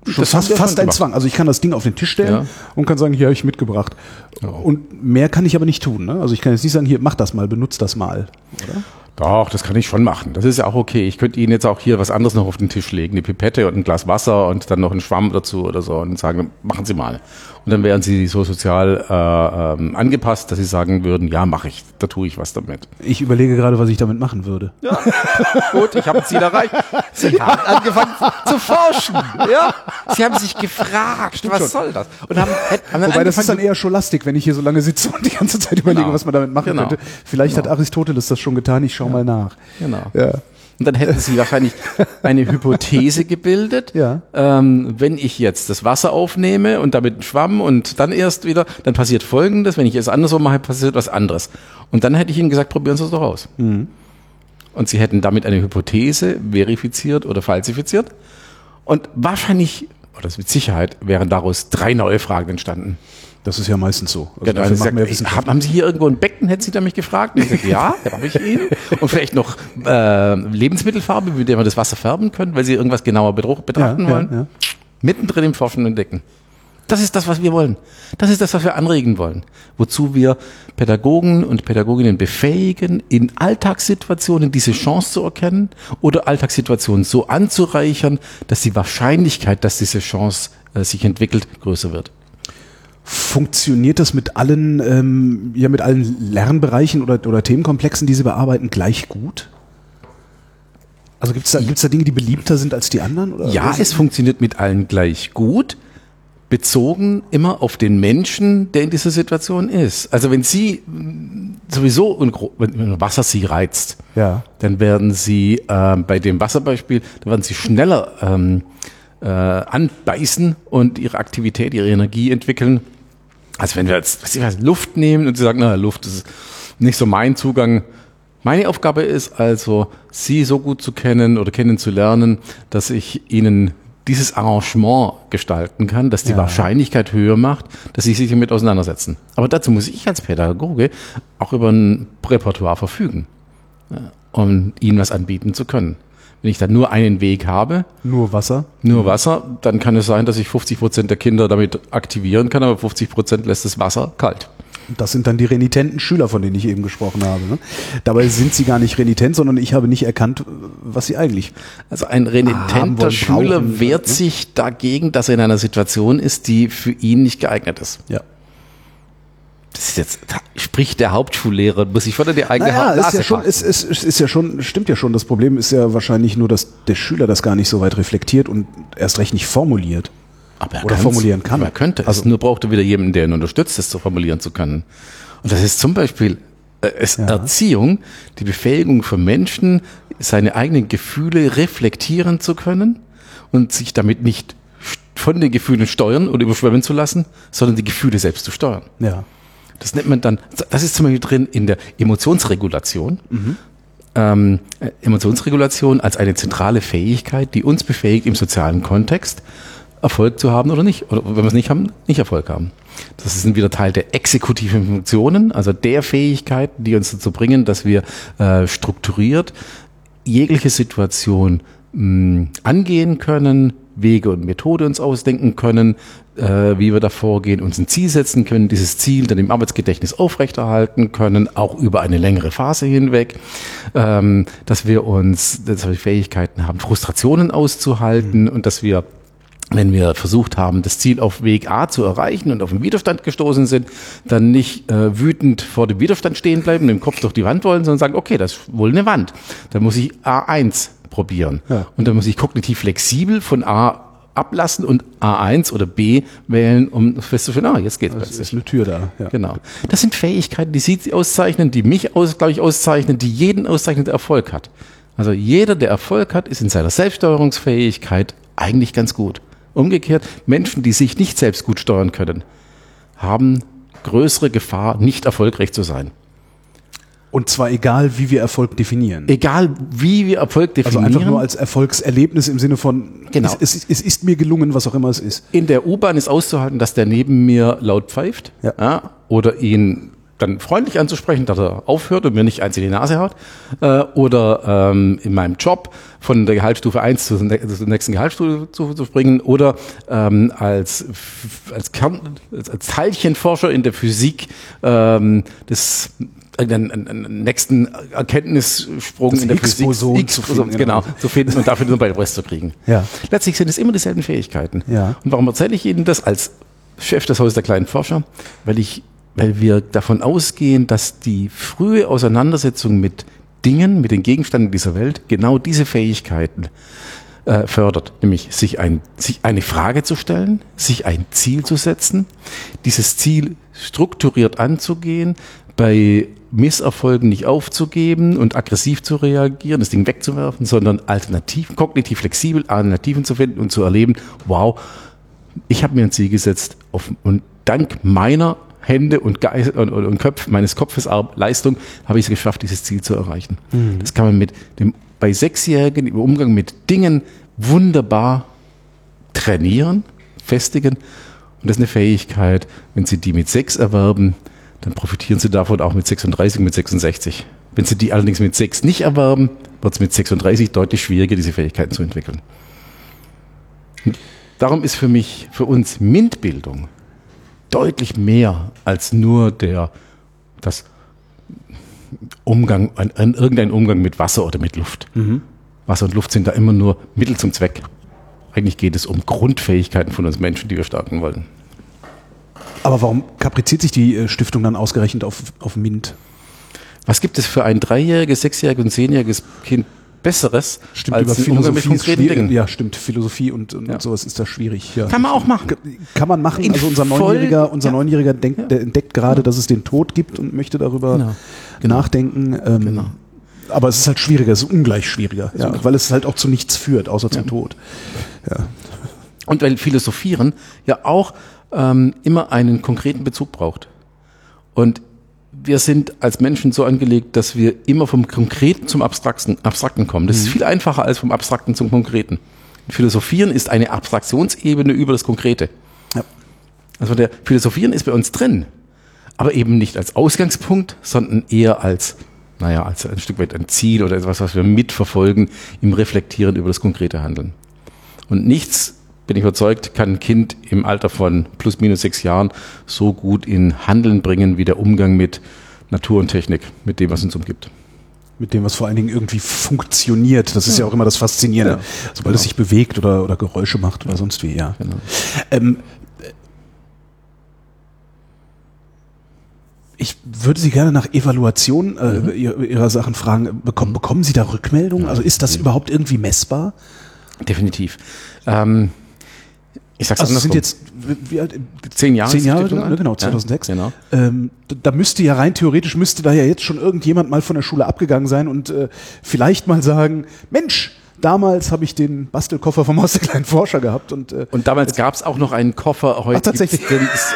S1: schon
S2: Das
S1: fast, fast ein
S2: gemacht.
S1: Zwang. Also ich kann das Ding auf den Tisch stellen
S2: Ja.
S1: und kann sagen, hier habe ich mitgebracht. Und mehr kann ich aber nicht tun. Ne? Also ich kann jetzt nicht sagen, hier mach das mal, benutz das mal. Oder?
S2: Doch, das kann ich schon machen. Das ist ja auch okay. Ich könnte Ihnen jetzt auch hier was anderes noch auf den Tisch legen, eine Pipette und ein Glas Wasser und dann noch einen Schwamm dazu oder so und sagen, machen Sie mal. Und dann wären Sie so sozial äh, ähm, angepasst, dass Sie sagen würden, ja, mache ich, da tue ich was damit.
S1: Ich überlege gerade, was ich damit machen würde.
S2: Ja, gut, ich habe ein Ziel erreicht. Sie haben angefangen zu forschen. Ja, Sie haben sich gefragt, was
S1: schon.
S2: soll das? Und haben, haben dann
S1: Wobei das ist dann eher Scholastik, wenn ich hier so lange sitze und die ganze Zeit überlege,
S2: Genau.
S1: was man damit machen
S2: Genau.
S1: könnte. Vielleicht hat Aristoteles das schon getan, ich schau mal nach.
S2: Genau.
S1: Ja.
S2: Und dann hätten Sie wahrscheinlich eine Hypothese gebildet.
S1: Ja.
S2: Ähm, wenn ich jetzt das Wasser aufnehme und damit einen Schwamm und dann erst wieder, dann passiert Folgendes. Wenn ich es andersrum mache, passiert was anderes. Und dann hätte ich Ihnen gesagt, probieren Sie es doch aus.
S1: Mhm.
S2: Und Sie hätten damit eine Hypothese verifiziert oder falsifiziert. Und wahrscheinlich, oder mit Sicherheit, wären daraus drei neue Fragen entstanden.
S1: Das ist ja meistens so. Also
S2: Genau,
S1: machen
S2: sagt,
S1: Wissenschaft.
S2: haben, Sie hier irgendwo ein Becken, hätte sie da mich gefragt? Und ich sag, ja, habe ich Ihnen. Und vielleicht noch äh, Lebensmittelfarbe, mit der wir das Wasser färben können, weil Sie irgendwas genauer betrachten
S1: Ja,
S2: wollen.
S1: ja, ja.
S2: Mittendrin im Forschen und Entdecken. Das ist das, was wir wollen. Das ist das, was wir anregen wollen. Wozu wir Pädagogen und Pädagoginnen befähigen, in Alltagssituationen diese Chance zu erkennen oder Alltagssituationen so anzureichern, dass die Wahrscheinlichkeit, dass diese Chance äh, sich entwickelt, größer wird.
S1: Funktioniert das mit allen, ähm, ja, mit allen Lernbereichen oder, oder Themenkomplexen, die Sie bearbeiten, gleich gut? Also gibt es da, gibt's da Dinge, die beliebter sind als die anderen? Oder?
S2: Ja, es funktioniert mit allen gleich gut, bezogen immer auf den Menschen, der in dieser Situation ist. Also wenn Sie mh, sowieso, wenn Wasser Sie reizt,
S1: Ja.
S2: dann werden Sie ähm, bei dem Wasserbeispiel, dann werden Sie schneller ähm, äh, anbeißen und Ihre Aktivität, Ihre Energie entwickeln, als wenn wir jetzt was ich weiß, Luft nehmen und Sie sagen, na, Luft ist nicht so mein Zugang. Meine Aufgabe ist also, Sie so gut zu kennen oder kennenzulernen, dass ich Ihnen dieses Arrangement gestalten kann, dass die
S1: Ja.
S2: Wahrscheinlichkeit höher macht, dass Sie sich damit auseinandersetzen. Aber dazu muss ich als Pädagoge auch über ein Repertoire verfügen, ja, um Ihnen was anbieten zu können. Wenn ich dann nur einen Weg habe,
S1: Nur Wasser?
S2: nur Wasser, dann kann es sein, dass ich 50 Prozent der Kinder damit aktivieren kann, aber 50 Prozent lässt das Wasser kalt.
S1: Das sind dann die renitenten Schüler, von denen ich eben gesprochen habe. Ne? Dabei sind sie gar nicht renitent, sondern ich habe nicht erkannt, was sie eigentlich.
S2: Also ein renitenter Schüler
S1: brauchen,
S2: wehrt
S1: ne?
S2: sich dagegen, dass er in einer Situation ist, die für ihn nicht geeignet ist.
S1: Ja.
S2: Das ist jetzt, spricht der Hauptschullehrer, muss ich vor die eigene
S1: Naja, ist ja schon, ist, ist, ist, ja schon, stimmt ja schon. Das Problem ist ja wahrscheinlich nur, dass der Schüler das gar nicht so weit reflektiert und erst recht nicht formuliert.
S2: Aber er
S1: oder formulieren kann.
S2: Aber er könnte es.
S1: Also-
S2: nur braucht er wieder jemanden, der ihn unterstützt, das zu formulieren zu können. Und das ist zum Beispiel äh, ist
S1: Ja.
S2: Erziehung, die Befähigung von Menschen, seine eigenen Gefühle reflektieren zu können und sich damit nicht von den Gefühlen steuern oder überschwemmen zu lassen, sondern die Gefühle selbst zu steuern.
S1: Ja.
S2: Das nennt man dann, das ist zum Beispiel drin in der Emotionsregulation. Ähm, äh, Emotionsregulation als eine zentrale Fähigkeit, die uns befähigt, im sozialen Kontext Erfolg zu haben oder nicht. Oder wenn wir es nicht haben, nicht Erfolg haben. Das sind wieder Teil der exekutiven Funktionen, also der Fähigkeiten, die uns dazu bringen, dass wir äh, strukturiert jegliche Situation mh, angehen können, Wege und Methode uns ausdenken können, äh, wie wir da vorgehen, uns ein Ziel setzen können, dieses Ziel dann im Arbeitsgedächtnis aufrechterhalten können, auch über eine längere Phase hinweg, ähm, dass wir uns, dass wir Fähigkeiten haben, Frustrationen auszuhalten und dass wir wenn wir versucht haben, das Ziel auf Weg A zu erreichen und auf den Widerstand gestoßen sind, dann nicht äh, wütend vor dem Widerstand stehen bleiben, dem Kopf durch die Wand wollen, sondern sagen, okay, das ist wohl eine Wand. Dann muss ich A1 probieren.
S1: Ja.
S2: Und dann muss ich kognitiv flexibel von A ablassen und A1 oder B wählen, um festzustellen, ah, jetzt geht's
S1: Es
S2: plötzlich.
S1: ist eine Tür da. Ja.
S2: Genau. Das sind Fähigkeiten, die Sie auszeichnen, die mich, aus, glaube ich, auszeichnen, die jeden auszeichnen, der Erfolg hat. Also jeder, der Erfolg hat, ist in seiner Selbststeuerungsfähigkeit eigentlich ganz gut. Umgekehrt, Menschen, die sich nicht selbst gut steuern können, haben größere Gefahr, nicht erfolgreich zu sein.
S1: Und zwar egal, wie wir Erfolg definieren.
S2: Egal, wie wir Erfolg
S1: Also
S2: definieren.
S1: einfach nur als Erfolgserlebnis im Sinne von,
S2: Genau.
S1: es, es, es ist mir gelungen, was auch immer es ist.
S2: in der U-Bahn ist auszuhalten, dass der neben mir laut pfeift
S1: Ja.
S2: oder ihn dann freundlich anzusprechen, dass er aufhört und mir nicht eins in die Nase haut. Äh, oder ähm, in meinem Job von der Gehaltsstufe 1 zur, ne- zur nächsten Gehaltsstufe zu, zu springen. Oder ähm, als, als, Kern, als, als Teilchenforscher in der Physik ähm, das einen, nächsten Erkenntnissprung
S1: Das
S2: in der Physik
S1: Higgs-Boson zu finden,
S2: genau,
S1: genau.
S2: zu finden und dafür den Nobelpreis zu kriegen.
S1: Ja.
S2: Letztlich sind es immer dieselben Fähigkeiten.
S1: Ja.
S2: Und warum erzähle ich Ihnen das als Chef des Hauses der kleinen Forscher? Weil ich, weil wir davon ausgehen, dass die frühe Auseinandersetzung mit Dingen, mit den Gegenständen dieser Welt genau diese Fähigkeiten äh, fördert, nämlich sich, ein, sich eine Frage zu stellen, sich ein Ziel zu setzen, dieses Ziel strukturiert anzugehen, bei Misserfolgen nicht aufzugeben und aggressiv zu reagieren, das Ding wegzuwerfen, sondern alternativ, kognitiv flexibel Alternativen zu finden und zu erleben, wow, ich habe mir ein Ziel gesetzt auf, und dank meiner Hände und, Geist, und, und, Köpf, meines Kopfes Leistung habe ich es geschafft, dieses Ziel zu erreichen. Das kann man mit dem bei Sechsjährigen im Umgang mit Dingen wunderbar trainieren, festigen. Und das ist eine Fähigkeit, wenn Sie die mit sechs erwerben, dann profitieren Sie davon auch mit 36, mit 66. Wenn Sie die allerdings mit sechs nicht erwerben, wird es mit 36 deutlich schwieriger, diese Fähigkeiten zu entwickeln. Darum ist für mich, für uns MINT-Bildung deutlich mehr als nur der, das Umgang, an, an irgendein Umgang mit Wasser oder mit Luft. Wasser und Luft sind da immer nur Mittel zum Zweck. Eigentlich geht es um Grundfähigkeiten von uns Menschen, die wir stärken wollen.
S1: Aber warum kapriziert sich die äh, Stiftung dann ausgerechnet auf, auf MINT?
S2: Was gibt es für ein dreijähriges, sechsjähriges und zehnjähriges Kind Besseres
S1: Stimmt,
S2: als
S1: über Philosophie ist.
S2: Dingen?
S1: Ja, stimmt. Philosophie und, und,
S2: Ja.
S1: und sowas ist da schwierig. Ja.
S2: Kann man auch machen.
S1: Kann man machen.
S2: In
S1: also unser Neunjähriger, unser
S2: ja.
S1: Neunjähriger denkt, der entdeckt gerade, dass es den Tod gibt und möchte darüber
S2: Genau.
S1: nachdenken. Ähm,
S2: Genau.
S1: Aber es ist halt schwieriger, es ist ungleich schwieriger, ja, weil es halt auch zu nichts führt, außer zum Tod. Ja.
S2: Und weil Philosophieren ja auch ähm, immer einen konkreten Bezug braucht. Und wir sind als Menschen so angelegt, dass wir immer vom Konkreten zum Abstrakten, Abstrakten kommen. Das ist viel einfacher als vom Abstrakten zum Konkreten. Philosophieren ist eine Abstraktionsebene über das Konkrete.
S1: Ja.
S2: Also der Philosophieren ist bei uns drin, aber eben nicht als Ausgangspunkt, sondern eher als, naja, als ein Stück weit ein Ziel oder etwas, was wir mitverfolgen im Reflektieren über das konkrete Handeln. Und nichts, bin ich überzeugt, kann ein Kind im Alter von plus minus sechs Jahren so gut in Handeln bringen wie der Umgang mit Natur und Technik, mit dem, was uns umgibt.
S1: Mit dem, was vor allen Dingen irgendwie funktioniert. Das ist ja, auch immer das Faszinierende. Sobald es sich bewegt oder, oder Geräusche macht oder sonst wie, ja.
S2: Genau.
S1: Ähm, ich würde Sie gerne nach Evaluation äh, ihr- Ihrer Sachen fragen. Bekommen, bekommen Sie da Rückmeldungen? Also ist das überhaupt irgendwie messbar?
S2: Definitiv. Ähm, ich sag's
S1: Also es sind
S2: andersrum.
S1: jetzt wie alt?
S2: zehn Jahre.
S1: zehn Jahre, ne?
S2: alt.
S1: genau, 2006.
S2: Ja, genau.
S1: Ähm, da müsste ja rein theoretisch, müsste da ja jetzt schon irgendjemand mal von der Schule abgegangen sein und äh, vielleicht mal sagen, Mensch, damals habe ich den Bastelkoffer vom Haus der kleinen Forscher gehabt und äh,
S2: Und damals gab es auch noch einen Koffer, heute
S1: Ach, tatsächlich?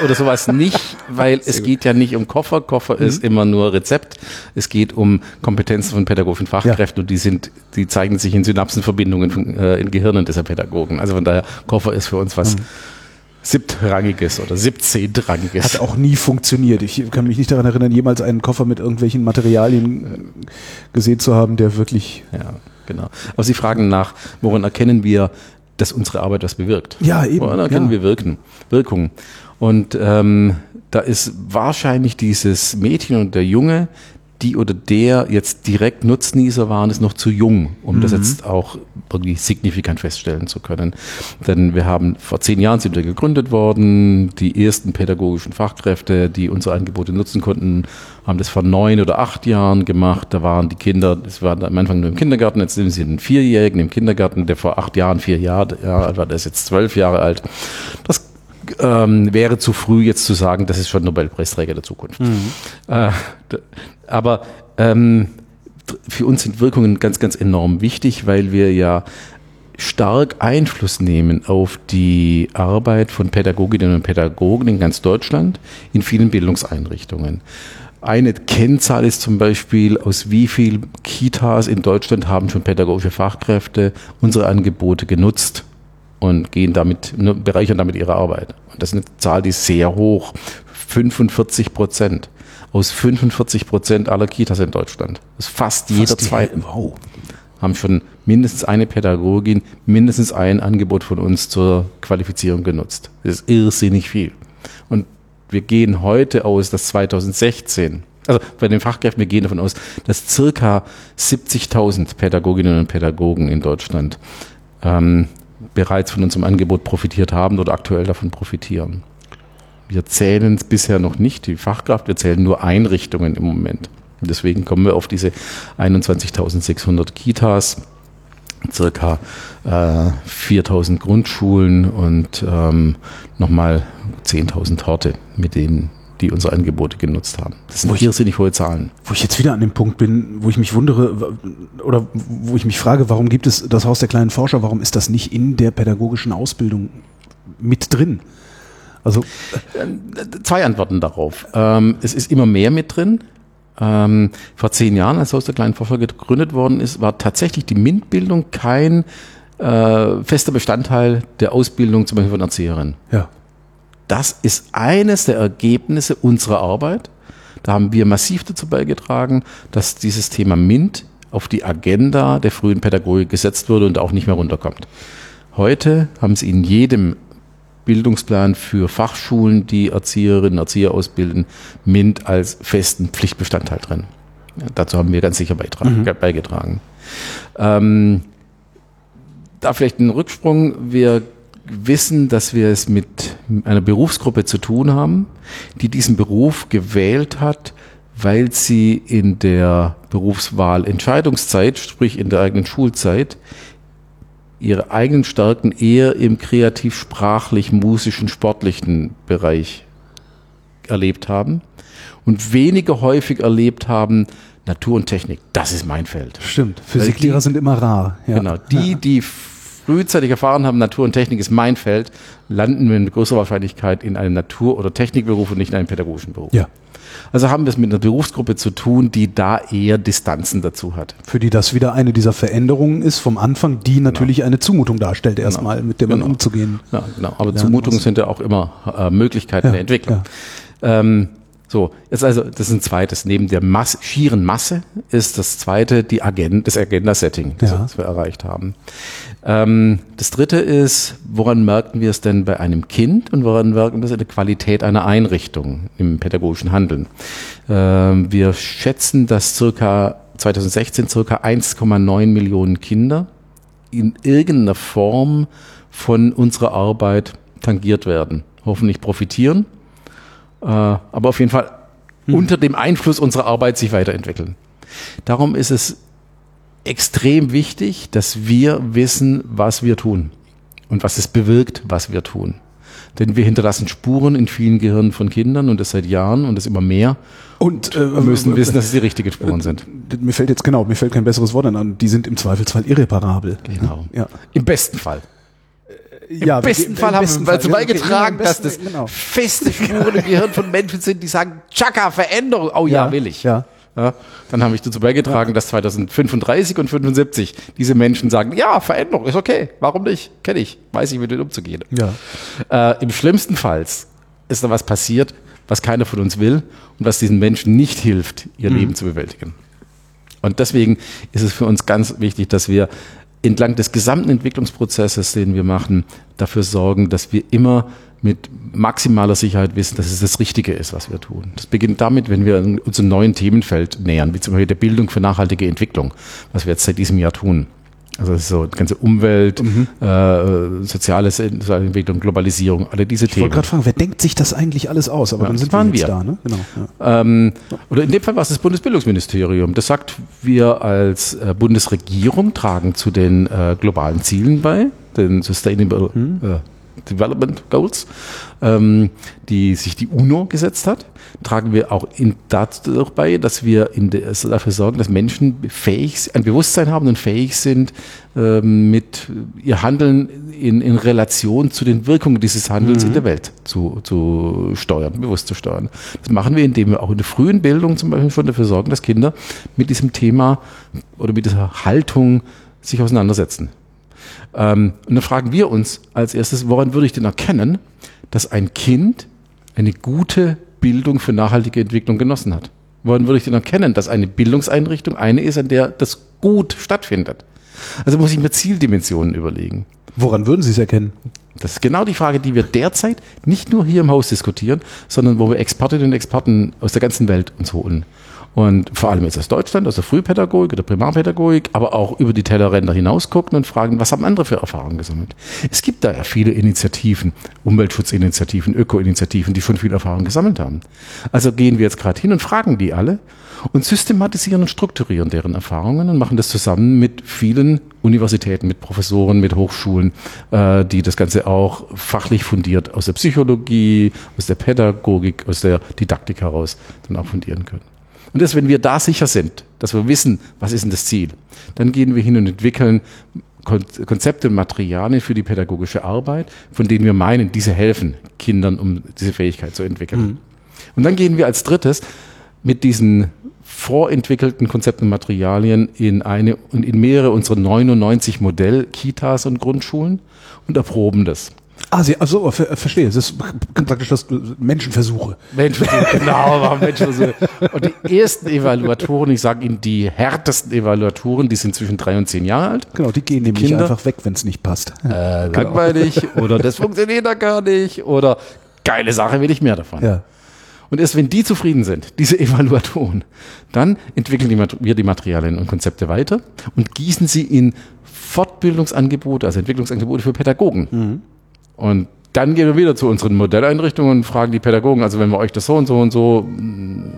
S2: oder sowas nicht, weil es geht ja nicht um Koffer. Koffer ist immer nur Rezept. Es geht um Kompetenzen von pädagogischen Fachkräften und die sind, die zeigen sich in Synapsenverbindungen von, äh, in Gehirnen dieser Pädagogen. Also von daher, Koffer ist für uns was siebtrangiges oder siebzehntrangiges.
S1: hat auch nie funktioniert. Ich kann mich nicht daran erinnern, jemals einen Koffer mit irgendwelchen Materialien äh, gesehen zu haben, der wirklich
S2: Ja, genau. Aber Sie fragen nach, woran erkennen wir, dass unsere Arbeit was bewirkt?
S1: Ja, eben,
S2: Woran erkennen
S1: ja.
S2: wir Wirken, Wirkung? Und ähm, da ist wahrscheinlich dieses Mädchen und der Junge, die oder der jetzt direkt Nutznießer waren, ist noch zu jung, um das jetzt auch irgendwie signifikant feststellen zu können. Denn wir haben vor zehn Jahren sind wir gegründet worden. Die ersten pädagogischen Fachkräfte, die unsere Angebote nutzen konnten, haben das vor neun oder acht Jahren gemacht. Da waren die Kinder, das waren am Anfang nur im Kindergarten, jetzt sind sie einen Vierjährigen im Kindergarten, der vor acht Jahren, vier Jahre Jahre alt war, der ist jetzt zwölf Jahre alt. Das ähm, wäre zu früh jetzt zu sagen, das ist schon Nobelpreisträger der Zukunft. Äh, d- aber ähm, für uns sind Wirkungen ganz, ganz enorm wichtig, weil wir ja stark Einfluss nehmen auf die Arbeit von Pädagoginnen und Pädagogen in ganz Deutschland in vielen Bildungseinrichtungen. Eine Kennzahl ist zum Beispiel, aus wie viel Kitas in Deutschland haben schon pädagogische Fachkräfte unsere Angebote genutzt und gehen damit, ne, bereichern damit ihre Arbeit. Und das ist eine Zahl, die ist sehr hoch. 45 Prozent. Aus 45 Prozent aller Kitas in Deutschland. Das ist fast jeder
S1: fast die
S2: zweite.
S1: Wow.
S2: haben schon mindestens eine Pädagogin, mindestens ein Angebot von uns zur Qualifizierung genutzt. Das ist irrsinnig viel. Und wir gehen heute aus, dass 2016 Also bei den Fachkräften, wir gehen davon aus, dass circa 70.000 Pädagoginnen und Pädagogen in Deutschland ähm, bereits von unserem Angebot profitiert haben oder aktuell davon profitieren. Wir zählen es bisher noch nicht, die Fachkraft, wir zählen nur Einrichtungen im Moment. Deswegen kommen wir auf diese 21.600 Kitas, circa äh, 4.000 Grundschulen und ähm, nochmal 10.000 Horte, mit denen die unsere Angebote genutzt haben.
S1: Das sind irrsinnig hohe Zahlen. Wo ich jetzt wieder an dem Punkt bin, wo ich mich wundere oder wo ich mich frage, warum gibt es das Haus der kleinen Forscher, warum ist das nicht in der pädagogischen Ausbildung mit drin?
S2: Also äh, zwei Antworten darauf. Ähm, es ist immer mehr mit drin. Ähm, vor zehn Jahren, als Haus der kleinen Forscher gegründet worden ist, war tatsächlich die MINT-Bildung kein äh, fester Bestandteil der Ausbildung zum Beispiel von Erzieherin.
S1: Ja.
S2: Das ist eines der Ergebnisse unserer Arbeit. Da haben wir massiv dazu beigetragen, dass dieses Thema MINT auf die Agenda der frühen Pädagogik gesetzt wurde und auch nicht mehr runterkommt. Heute haben sie in jedem Bildungsplan für Fachschulen, die Erzieherinnen und Erzieher ausbilden, MINT als festen Pflichtbestandteil drin. Dazu haben wir ganz sicher mhm. beigetragen. Ähm, da vielleicht ein Rücksprung. Wir wissen, dass wir es mit einer Berufsgruppe zu tun haben, die diesen Beruf gewählt hat, weil sie in der Berufswahlentscheidungszeit, sprich in der eigenen Schulzeit, ihre eigenen Stärken eher im kreativ-sprachlich, musischen, sportlichen Bereich erlebt haben und weniger häufig erlebt haben, Natur und Technik, das ist mein Feld.
S1: Stimmt, Physiklehrer sind immer rar.
S2: Ja. Genau, die, die frühzeitig erfahren haben, Natur und Technik ist mein Feld, landen wir mit größerer Wahrscheinlichkeit in einem Natur- oder Technikberuf und nicht in einem pädagogischen Beruf.
S1: Ja.
S2: Also haben wir es mit einer Berufsgruppe zu tun, die da eher Distanzen dazu hat.
S1: Für die das wieder eine dieser Veränderungen ist vom Anfang, die genau. natürlich genau. eine Zumutung darstellt, genau. erstmal, genau. mit der man genau. umzugehen.
S2: Ja, genau. Aber Zumutungen sind ja auch immer äh, Möglichkeiten ja, der Entwicklung. Ja. Ähm, so, jetzt also, das ist ein zweites. Neben der Masse, schieren Masse ist das zweite die Agenda, das Agenda-Setting, das, ja. wir erreicht haben. Ähm, das dritte ist, woran merken wir es denn bei einem Kind und woran merken wir es in der Qualität einer Einrichtung im pädagogischen Handeln? Ähm, wir schätzen, dass circa 2016 circa 1,9 Millionen Kinder in irgendeiner Form von unserer Arbeit tangiert werden, hoffentlich profitieren aber auf jeden Fall hm. unter dem Einfluss unserer Arbeit sich weiterentwickeln. Darum ist es extrem wichtig, dass wir wissen, was wir tun und was es bewirkt, was wir tun. Denn wir hinterlassen Spuren in vielen Gehirnen von Kindern und das seit Jahren und das immer mehr.
S1: Und äh, wir müssen wissen, dass es die richtigen Spuren sind. Mir fällt jetzt genau, mir fällt kein besseres Wort an. Die sind im Zweifelsfall irreparabel.
S2: Genau.
S1: Ja.
S2: Im besten Fall.
S1: Ja,
S2: Im besten Fall haben wir dazu beigetragen, dass das genau. feste Spuren im Gehirn von Menschen sind, die sagen, Chaka, Veränderung. Oh ja, ja will ich.
S1: Ja.
S2: Ja, dann habe ich dazu beigetragen, ja. dass 2035 und 75 diese Menschen sagen, ja, Veränderung ist okay, warum nicht? Kenne ich, weiß ich, mit denen umzugehen.
S1: Ja.
S2: Äh, Im schlimmsten Fall ist da was passiert, was keiner von uns will und was diesen Menschen nicht hilft, ihr mhm. Leben zu bewältigen. Und deswegen ist es für uns ganz wichtig, dass wir entlang des gesamten Entwicklungsprozesses, den wir machen, dafür sorgen, dass wir immer mit maximaler Sicherheit wissen, dass es das Richtige ist, was wir tun. Das beginnt damit, wenn wir uns einem neuen Themenfeld nähern, wie zum Beispiel der Bildung für nachhaltige Entwicklung, was wir jetzt seit diesem Jahr tun. Also das ist so ganze Umwelt, mhm. äh, soziale Entwicklung, Globalisierung, alle diese
S1: ich
S2: Themen. Ich
S1: wollte gerade fragen, wer denkt sich das eigentlich alles aus?
S2: Aber ja, dann sind wir, wir da. Ne? Genau, ja. ähm, oder in dem Fall war es das Bundesbildungsministerium. Das sagt, wir als äh, Bundesregierung tragen zu den äh, globalen Zielen bei, den Sustainable mhm. äh, Development Goals, ähm, die sich die UNO gesetzt hat, tragen wir auch in, dazu bei, dass wir de, dafür sorgen, dass Menschen fähig, ein Bewusstsein haben und fähig sind, ähm, mit ihr Handeln in, in Relation zu den Wirkungen dieses Handels mhm. in der Welt zu, zu steuern, bewusst zu steuern. Das machen wir, indem wir auch in der frühen Bildung zum Beispiel schon dafür sorgen, dass Kinder mit diesem Thema oder mit dieser Haltung sich auseinandersetzen. Ähm, und dann fragen wir uns als erstes, woran würde ich denn erkennen, dass ein Kind eine gute Bildung für nachhaltige Entwicklung genossen hat? Woran würde ich denn erkennen, dass eine Bildungseinrichtung eine ist, an der das gut stattfindet? Also muss ich mir Zieldimensionen überlegen.
S1: Woran würden Sie es erkennen?
S2: Das ist genau die Frage, die wir derzeit nicht nur hier im Haus diskutieren, sondern wo wir Expertinnen und Experten aus der ganzen Welt uns holen. Und vor allem jetzt aus Deutschland, aus der Frühpädagogik oder Primarpädagogik, aber auch über die Tellerränder hinaus gucken und fragen, was haben andere für Erfahrungen gesammelt? Es gibt da ja viele Initiativen, Umweltschutzinitiativen, Ökoinitiativen, die schon viel Erfahrung gesammelt haben. Also gehen wir jetzt gerade hin und fragen die alle und systematisieren und strukturieren deren Erfahrungen und machen das zusammen mit vielen Universitäten, mit Professoren, mit Hochschulen, äh, die das Ganze auch fachlich fundiert aus der Psychologie, aus der Pädagogik, aus der Didaktik heraus dann auch fundieren können. Und das, wenn wir da sicher sind, dass wir wissen, was ist denn das Ziel, dann gehen wir hin und entwickeln Konzepte und Materialien für die pädagogische Arbeit, von denen wir meinen, diese helfen Kindern, um diese Fähigkeit zu entwickeln. Mhm. Und dann gehen wir als drittes mit diesen vorentwickelten Konzepten und Materialien in eine und in mehrere unserer 99 Modell-Kitas und Grundschulen und erproben das.
S1: Ah, Sie, also ver, verstehe. Es ist praktisch das Menschenversuche.
S2: Menschenversuche, genau, machen Menschenversuche. Und die ersten Evaluatoren, ich sage Ihnen, die härtesten Evaluatoren, die sind zwischen drei und zehn Jahre alt.
S1: Genau, die gehen nämlich Kinder, einfach weg, wenn es nicht passt.
S2: Äh, genau. Langweilig oder das funktioniert da gar nicht oder geile Sache, will ich mehr davon.
S1: Ja.
S2: Und erst wenn die zufrieden sind, diese Evaluatoren, dann entwickeln die, wir die Materialien und Konzepte weiter und gießen sie in Fortbildungsangebote, also Entwicklungsangebote für Pädagogen. Mhm. Und dann gehen wir wieder zu unseren Modelleinrichtungen und fragen die Pädagogen, also wenn wir euch das so und so und so mm,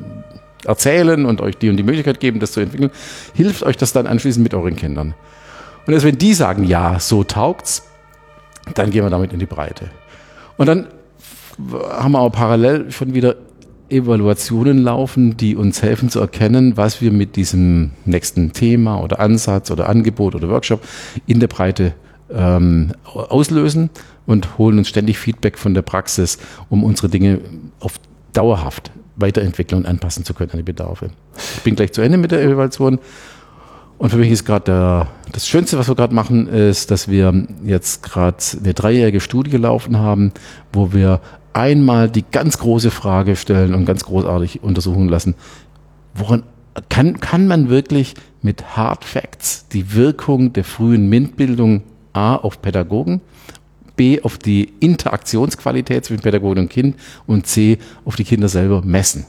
S2: erzählen und euch die und die Möglichkeit geben, das zu entwickeln, hilft euch das dann anschließend mit euren Kindern. Und erst wenn die sagen, ja, so taugt's, dann gehen wir damit in die Breite. Und dann haben wir auch parallel schon wieder Evaluationen laufen, die uns helfen zu erkennen, was wir mit diesem nächsten Thema oder Ansatz oder Angebot oder Workshop in der Breite ähm, auslösen und holen uns ständig Feedback von der Praxis, um unsere Dinge auf dauerhaft weiterentwickeln und anpassen zu können an die Bedarfe. Ich bin gleich zu Ende mit der Evaluation. Und für mich ist gerade das Schönste, was wir gerade machen, ist, dass wir jetzt gerade eine dreijährige Studie gelaufen haben, wo wir einmal die ganz große Frage stellen und ganz großartig untersuchen lassen, woran kann, kann man wirklich mit Hard Facts die Wirkung der frühen MINT-Bildung A auf Pädagogen, B auf die Interaktionsqualität zwischen Pädagogen und Kind und C auf die Kinder selber messen.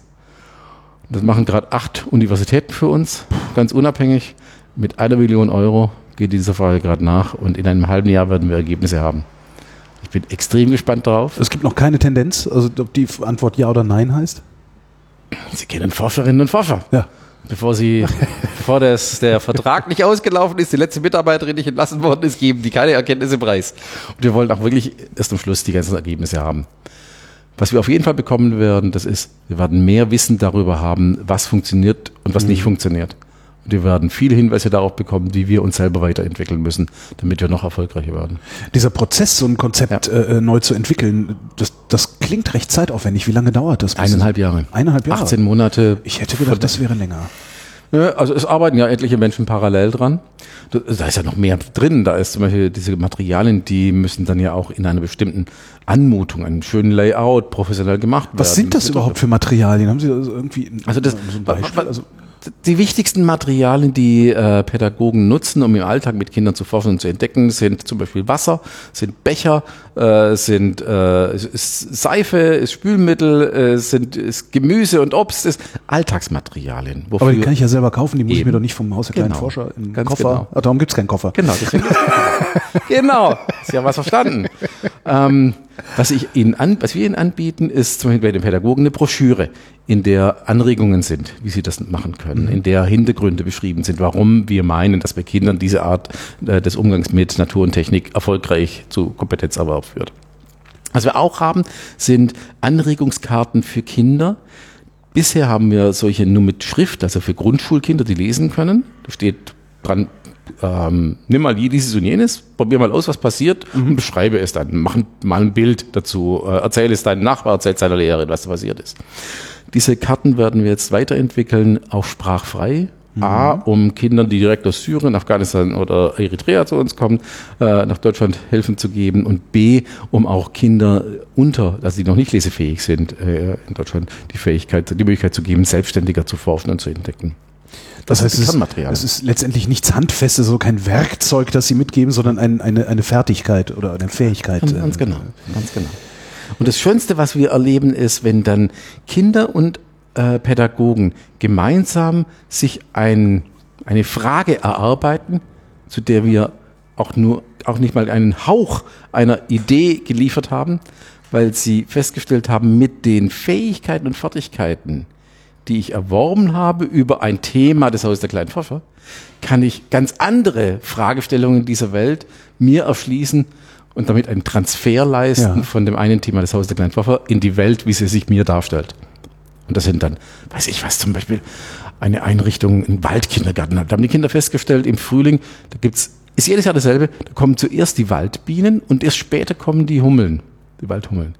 S2: Das machen gerade acht Universitäten für uns, ganz unabhängig. Mit einer Million Euro geht diese Frage gerade nach und in einem halben Jahr werden wir Ergebnisse haben. Ich bin extrem gespannt drauf.
S1: Es gibt noch keine Tendenz, also ob die Antwort Ja oder Nein heißt?
S2: Sie kennen Forscherinnen und Forscher.
S1: Ja.
S2: Bevor sie, bevor das, der Vertrag nicht ausgelaufen ist, die letzte Mitarbeiterin nicht entlassen worden ist, geben die keine Erkenntnisse preis. Und wir wollen auch wirklich erst am Schluss die ganzen Ergebnisse haben. Was wir auf jeden Fall bekommen werden, das ist, wir werden mehr Wissen darüber haben, was funktioniert und was mhm. nicht funktioniert. Wir werden viele Hinweise darauf bekommen, wie wir uns selber weiterentwickeln müssen, damit wir noch erfolgreicher werden.
S1: Dieser Prozess, so ein Konzept ja. äh, neu zu entwickeln, das, das klingt recht zeitaufwendig. Wie lange dauert das?
S2: Eineinhalb Jahre.
S1: Eineinhalb Jahre?
S2: 18 Monate.
S1: Ich hätte gedacht, das wäre länger.
S2: Also es arbeiten ja etliche Menschen parallel dran. Da ist ja noch mehr drin. Da ist zum Beispiel diese Materialien, die müssen dann ja auch in einer bestimmten Anmutung, einem schönen Layout professionell gemacht werden.
S1: Was sind das überhaupt für Materialien? Haben Sie also irgendwie
S2: also das, so ein Beispiel? Also die wichtigsten Materialien, die äh, Pädagogen nutzen, um im Alltag mit Kindern zu forschen und zu entdecken, sind zum Beispiel Wasser, sind Becher, äh, sind äh, ist Seife, ist Spülmittel, äh, sind ist Gemüse und Obst, ist Alltagsmaterialien.
S1: Aber die kann ich ja selber kaufen, die muss Eben. ich mir doch nicht vom Haus der kleinen genau. Forscher im Ganz Koffer. Genau.
S2: Ah, darum gibt's keinen Koffer.
S1: Genau, deswegen
S2: genau, ist ja was verstanden. ähm, was, ich Ihnen an, was wir Ihnen anbieten, ist zum Beispiel bei den Pädagogen eine Broschüre, in der Anregungen sind, wie Sie das machen können, mhm. in der Hintergründe beschrieben sind, warum wir meinen, dass bei Kindern diese Art äh, des Umgangs mit Natur und Technik erfolgreich zu Kompetenzerwerb führt. Was wir auch haben, sind Anregungskarten für Kinder. Bisher haben wir solche nur mit Schrift, also für Grundschulkinder, die lesen können. Da steht dran, ähm, nimm mal dieses und jenes, probier mal aus, was passiert mhm. und beschreibe es dann. Mach mal ein Bild dazu, äh, erzähle es deinem Nachbar, erzähl seiner Lehrerin, was passiert ist. Diese Karten werden wir jetzt weiterentwickeln, auch sprachfrei. Mhm. A, um Kindern, die direkt aus Syrien, Afghanistan oder Eritrea zu uns kommen, äh, nach Deutschland helfen zu geben. Und B, um auch Kinder unter, also die noch nicht lesefähig sind, äh, in Deutschland die Fähigkeit, die Möglichkeit zu geben, selbstständiger zu forschen und zu entdecken.
S1: Das,
S2: Das
S1: heißt,
S2: ist
S1: es es ist letztendlich nichts Handfestes, so kein Werkzeug, das sie mitgeben, sondern ein, eine, eine Fertigkeit oder eine Fähigkeit.
S2: Ganz,
S1: äh,
S2: ganz genau, ganz genau. Und das Schönste, was wir erleben, ist, wenn dann Kinder und äh, Pädagogen gemeinsam sich ein, eine Frage erarbeiten, zu der wir auch nur, auch nicht mal einen Hauch einer Idee geliefert haben, weil sie festgestellt haben, mit den Fähigkeiten und Fertigkeiten, die ich erworben habe über ein Thema des Hauses der kleinen Forscher, kann ich ganz andere Fragestellungen dieser Welt mir erschließen und damit einen Transfer leisten
S1: Ja.
S2: von dem einen Thema des Hauses der kleinen Forscher in die Welt, wie sie sich mir darstellt. Und das sind dann, weiß ich was, zum Beispiel eine Einrichtung, ein Waldkindergarten. Da haben die Kinder festgestellt, im Frühling, da gibt's, ist jedes Jahr dasselbe, da kommen zuerst die Waldbienen und erst später kommen die Hummeln, die Waldhummeln.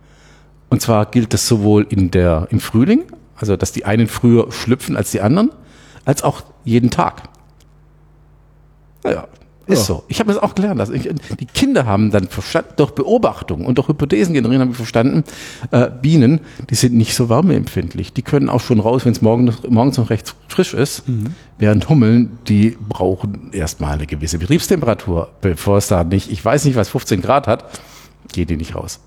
S2: Und zwar gilt das sowohl in der, im Frühling, also dass die einen früher schlüpfen als die anderen, als auch jeden Tag. Naja, ist
S1: Ja.
S2: so. Ich habe das auch gelernt. Also ich, die Kinder haben dann verstanden, durch Beobachtung und durch Hypothesen generieren, haben wir verstanden, äh, Bienen, die sind nicht so wärmeempfindlich. Die können auch schon raus, wenn es morgen, morgens noch recht frisch ist. Während Hummeln, die brauchen erstmal eine gewisse Betriebstemperatur, bevor es da nicht, ich weiß nicht, was 15 Grad hat, gehen die nicht raus.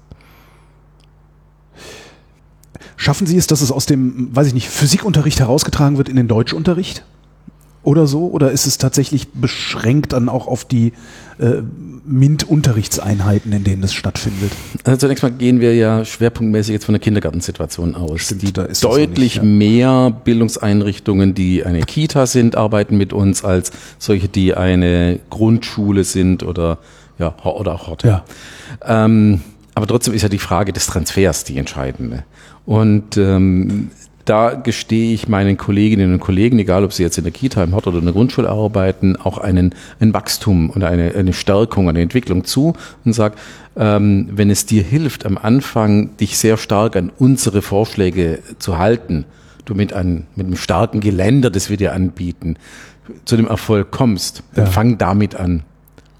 S1: Schaffen Sie es, dass es aus dem, weiß ich nicht, Physikunterricht herausgetragen wird in den Deutschunterricht? Oder so? Oder ist es tatsächlich beschränkt dann auch auf die äh, MINT-Unterrichtseinheiten, in denen es stattfindet?
S2: Also zunächst mal gehen wir ja schwerpunktmäßig jetzt von der Kindergartensituation aus.
S1: Stimmt,
S2: die
S1: da ist
S2: deutlich
S1: nicht, ja.
S2: mehr Bildungseinrichtungen, die eine Kita sind, arbeiten mit uns als solche, die eine Grundschule sind oder ja oder auch Horte.
S1: Ja.
S2: Ähm, aber trotzdem ist ja die Frage des Transfers die entscheidende. Und ähm, da gestehe ich meinen Kolleginnen und Kollegen, egal ob sie jetzt in der Kita, im Hort oder in der Grundschule arbeiten, auch einen, ein Wachstum und eine, eine Stärkung, eine Entwicklung zu und sage, ähm, wenn es dir hilft, am Anfang dich sehr stark an unsere Vorschläge zu halten, du mit, einem mit einem starken Geländer, das wir dir anbieten, zu dem Erfolg kommst, dann
S1: Ja.
S2: fang damit an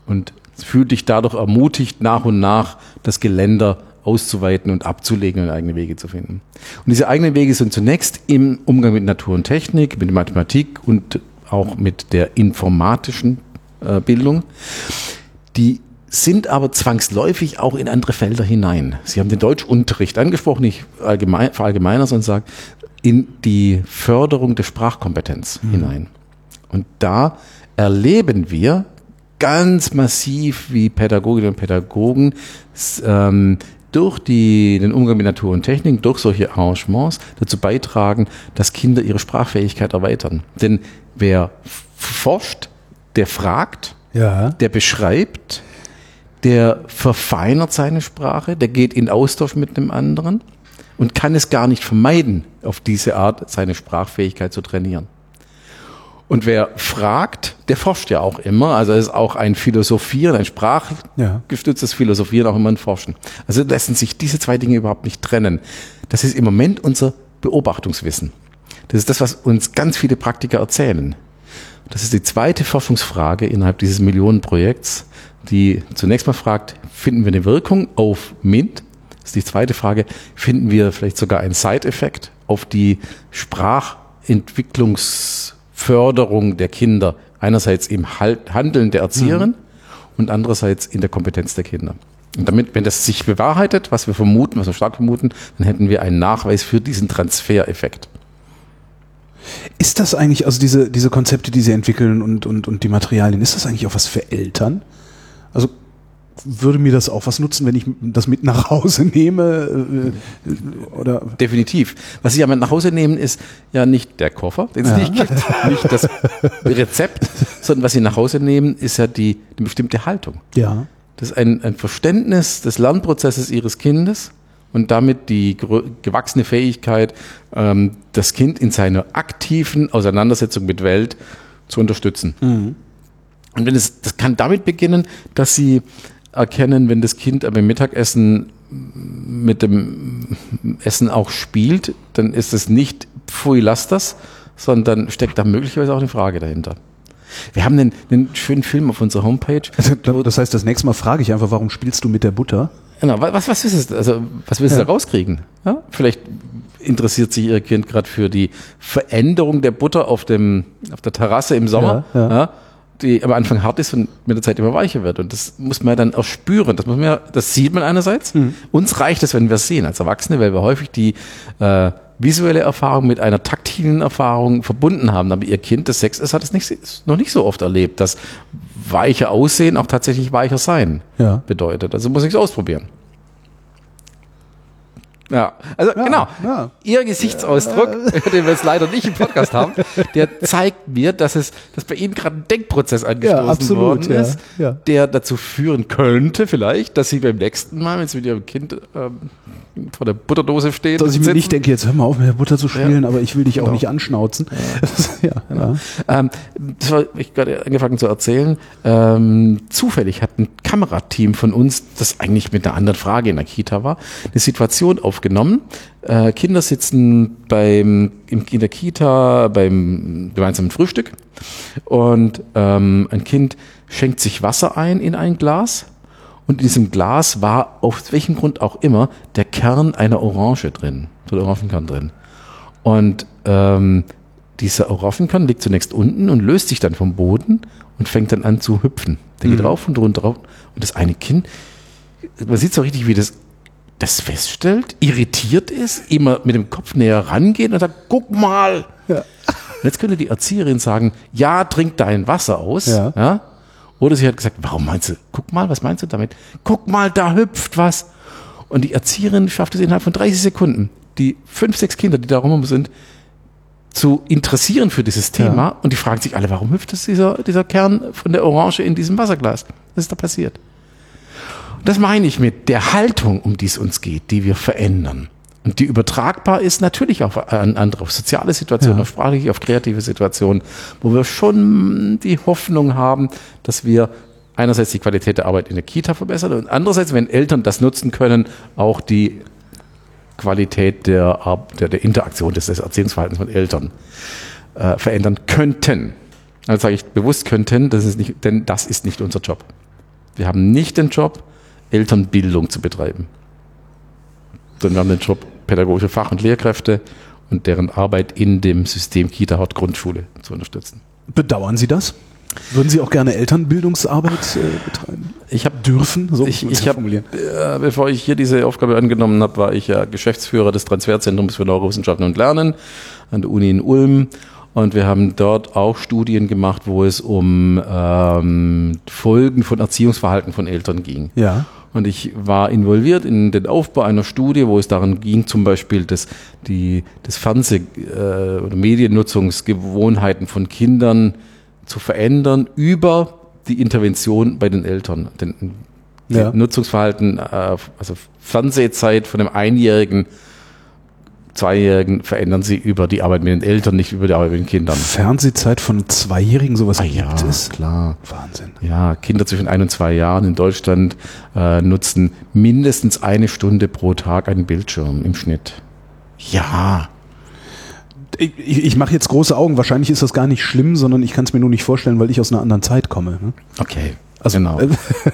S2: und fühl dich dadurch ermutigt, nach und nach das Geländer auszuweiten und abzulegen und eigene Wege zu finden. Und diese eigenen Wege sind zunächst im Umgang mit Natur und Technik, mit Mathematik und auch mit der informatischen äh, Bildung. Die sind aber zwangsläufig auch in andere Felder hinein. Sie haben den Deutschunterricht angesprochen, nicht allgemein, verallgemeiner, sondern sagt, in die Förderung der Sprachkompetenz hinein. Und da erleben wir ganz massiv, wie Pädagoginnen und Pädagogen ähm, durch die, den Umgang mit Natur und Technik, durch solche Arrangements dazu beitragen, dass Kinder ihre Sprachfähigkeit erweitern. Denn wer forscht, der fragt,
S1: Ja.
S2: der beschreibt, der verfeinert seine Sprache, der geht in Austausch mit dem anderen und kann es gar nicht vermeiden, auf diese Art seine Sprachfähigkeit zu trainieren. Und wer fragt, der forscht ja auch immer. Also es ist auch ein Philosophieren, ein sprachgestütztes Philosophieren, auch immer ein Forschen. Also lassen sich diese zwei Dinge überhaupt nicht trennen. Das ist im Moment unser Beobachtungswissen. Das ist das, was uns ganz viele Praktiker erzählen. Das ist die zweite Forschungsfrage innerhalb dieses Millionenprojekts, die zunächst mal fragt, finden wir eine Wirkung auf MINT? Das ist die zweite Frage, finden wir vielleicht sogar einen Side-Effekt auf die Sprachentwicklungsförderung der Kinder? Einerseits im Handeln der Erzieherin und andererseits in der Kompetenz der Kinder. Und damit, wenn das sich bewahrheitet, was wir vermuten, was wir stark vermuten, dann hätten wir einen Nachweis für diesen Transfereffekt.
S1: Ist das eigentlich, also diese, diese Konzepte, die Sie entwickeln und, und, und die Materialien, ist das eigentlich auch was für Eltern? Also würde mir das auch was nutzen, wenn ich das mit nach Hause nehme? Äh, oder
S2: Definitiv. Was Sie ja mit nach Hause nehmen, ist ja nicht der Koffer, den es
S1: Ja.
S2: nicht gibt, nicht das Rezept, sondern was Sie nach Hause nehmen, ist ja die, die bestimmte Haltung.
S1: ja.
S2: Das ist ein, ein Verständnis des Lernprozesses Ihres Kindes und damit die gewachsene Fähigkeit, ähm, das Kind in seiner aktiven Auseinandersetzung mit Welt zu unterstützen. Und wenn es, das kann damit beginnen, dass Sie erkennen, wenn das Kind beim Mittagessen mit dem Essen auch spielt, dann ist es nicht pfui, lass das, sondern steckt da möglicherweise auch eine Frage dahinter. Wir haben einen, einen schönen Film auf unserer Homepage.
S1: Das heißt, das nächste Mal frage ich einfach, warum spielst du mit der Butter?
S2: Genau, wa- was, was ist es? Also, was willst du
S1: Ja.
S2: da rauskriegen? Ja? Vielleicht interessiert sich ihr Kind gerade für die Veränderung der Butter auf, dem, auf der Terrasse im Sommer,
S1: ja.
S2: Die am Anfang hart ist und mit der Zeit immer weicher wird. Und das muss man dann auch spüren. Das, muss man das sieht man einerseits.
S1: Mhm.
S2: Uns reicht es, wenn wir es sehen als Erwachsene, weil wir häufig die äh, visuelle Erfahrung mit einer taktilen Erfahrung verbunden haben. Aber ihr Kind, das sechs ist, hat es nicht, noch nicht so oft erlebt, dass weicher Aussehen auch tatsächlich weicher sein
S1: Ja.
S2: bedeutet. Also muss ich es ausprobieren. Ja, also genau.
S1: ja.
S2: Ihr Gesichtsausdruck, den wir jetzt leider nicht im Podcast haben, der zeigt mir, dass es, dass bei Ihnen gerade ein Denkprozess angestoßen
S1: absolut,
S2: worden
S1: ja,
S2: ist,
S1: ja.
S2: der dazu führen könnte, vielleicht, dass Sie beim nächsten Mal, wenn Sie mit Ihrem Kind ähm, vor der Butterdose stehen,
S1: Dass ich mir
S2: sitzen,
S1: nicht denke, jetzt hör mal auf, mit der Butter zu spielen,
S2: Ja.
S1: aber ich will dich auch
S2: Genau.
S1: nicht anschnauzen. Ja, ja.
S2: Ähm, das war, ich gerade angefangen zu erzählen. Ähm, zufällig hat ein Kamerateam von uns, das eigentlich mit einer anderen Frage in der Kita war, eine Situation aufgenommen. Äh, Kinder sitzen beim, im, in der Kita beim gemeinsamen Frühstück und ähm, ein Kind schenkt sich Wasser ein in ein Glas. Und in diesem Glas war, aus welchem Grund auch immer, der Kern einer Orange drin, so der Orangenkern drin. Und ähm, dieser Orangenkern liegt zunächst unten und löst sich dann vom Boden und fängt dann an zu hüpfen. Der geht rauf und runter rauf. Und das eine Kind, man sieht so richtig, wie das das feststellt, irritiert ist, immer mit dem Kopf näher rangeht und sagt, guck mal.
S1: Ja.
S2: Und jetzt könnte die Erzieherin sagen, ja, trink dein Wasser aus.
S1: Ja.
S2: Oder sie hat gesagt, warum meinst du, guck mal, was meinst du damit? Guck mal, da hüpft was. Und die Erzieherin schafft es innerhalb von 30 Sekunden, die fünf, sechs Kinder, die da rum sind, zu interessieren für dieses Thema.
S1: Ja.
S2: Und die fragen sich alle, warum hüpft es dieser, dieser Kern von der Orange in diesem Wasserglas? Was ist da passiert? Und das meine ich mit der Haltung, um die es uns geht, die wir verändern. Und die übertragbar ist natürlich auf an andere, auf soziale Situationen,
S1: Ja.
S2: auf sprachliche, auf kreative Situationen, wo wir schon die Hoffnung haben, dass wir einerseits die Qualität der Arbeit in der Kita verbessern und andererseits, wenn Eltern das nutzen können, auch die Qualität der, der, der Interaktion des, des Erziehungsverhaltens von Eltern äh, verändern könnten. Also sage ich bewusst könnten, das ist nicht, denn das ist nicht unser Job. Wir haben nicht den Job, Elternbildung zu betreiben. Sondern wir haben den Job, pädagogische Fach- und Lehrkräfte und deren Arbeit in dem System Kita, Hort, Grundschule zu unterstützen.
S1: Bedauern Sie das? Würden Sie auch gerne Elternbildungsarbeit äh, betreiben?
S2: Ich habe
S1: Dürfen? So
S2: ich, ich hab,
S1: formulieren.
S2: äh, bevor ich hier diese Aufgabe angenommen habe, war ich ja Geschäftsführer des Transferzentrums für Neurowissenschaften und Lernen an der Uni in Ulm. Und wir haben dort auch Studien gemacht, wo es um ähm, Folgen von Erziehungsverhalten von Eltern ging.
S1: Ja.
S2: Und ich war involviert in den Aufbau einer Studie, wo es darum ging, zum Beispiel das, die, das Fernseh- äh, oder Mediennutzungsgewohnheiten von Kindern zu verändern über die Intervention bei den Eltern. Den,
S1: Ja.
S2: Nutzungsverhalten, äh, also Fernsehzeit von einem Einjährigen, Zweijährigen verändern sie über die Arbeit mit den Eltern, nicht über die Arbeit mit den Kindern.
S1: Fernsehzeit von Zweijährigen, sowas
S2: Ah
S1: gibt es?
S2: klar.
S1: Wahnsinn.
S2: Ja, Kinder zwischen ein und zwei Jahren in Deutschland äh, nutzen mindestens eine Stunde pro Tag einen Bildschirm im Schnitt. Ja.
S1: Ich, ich, ich mache jetzt große Augen. Wahrscheinlich ist das gar nicht schlimm, sondern ich kann es mir nur nicht vorstellen, weil ich aus einer anderen Zeit komme. Ne?
S2: Okay.
S1: Also,
S2: genau.
S1: äh,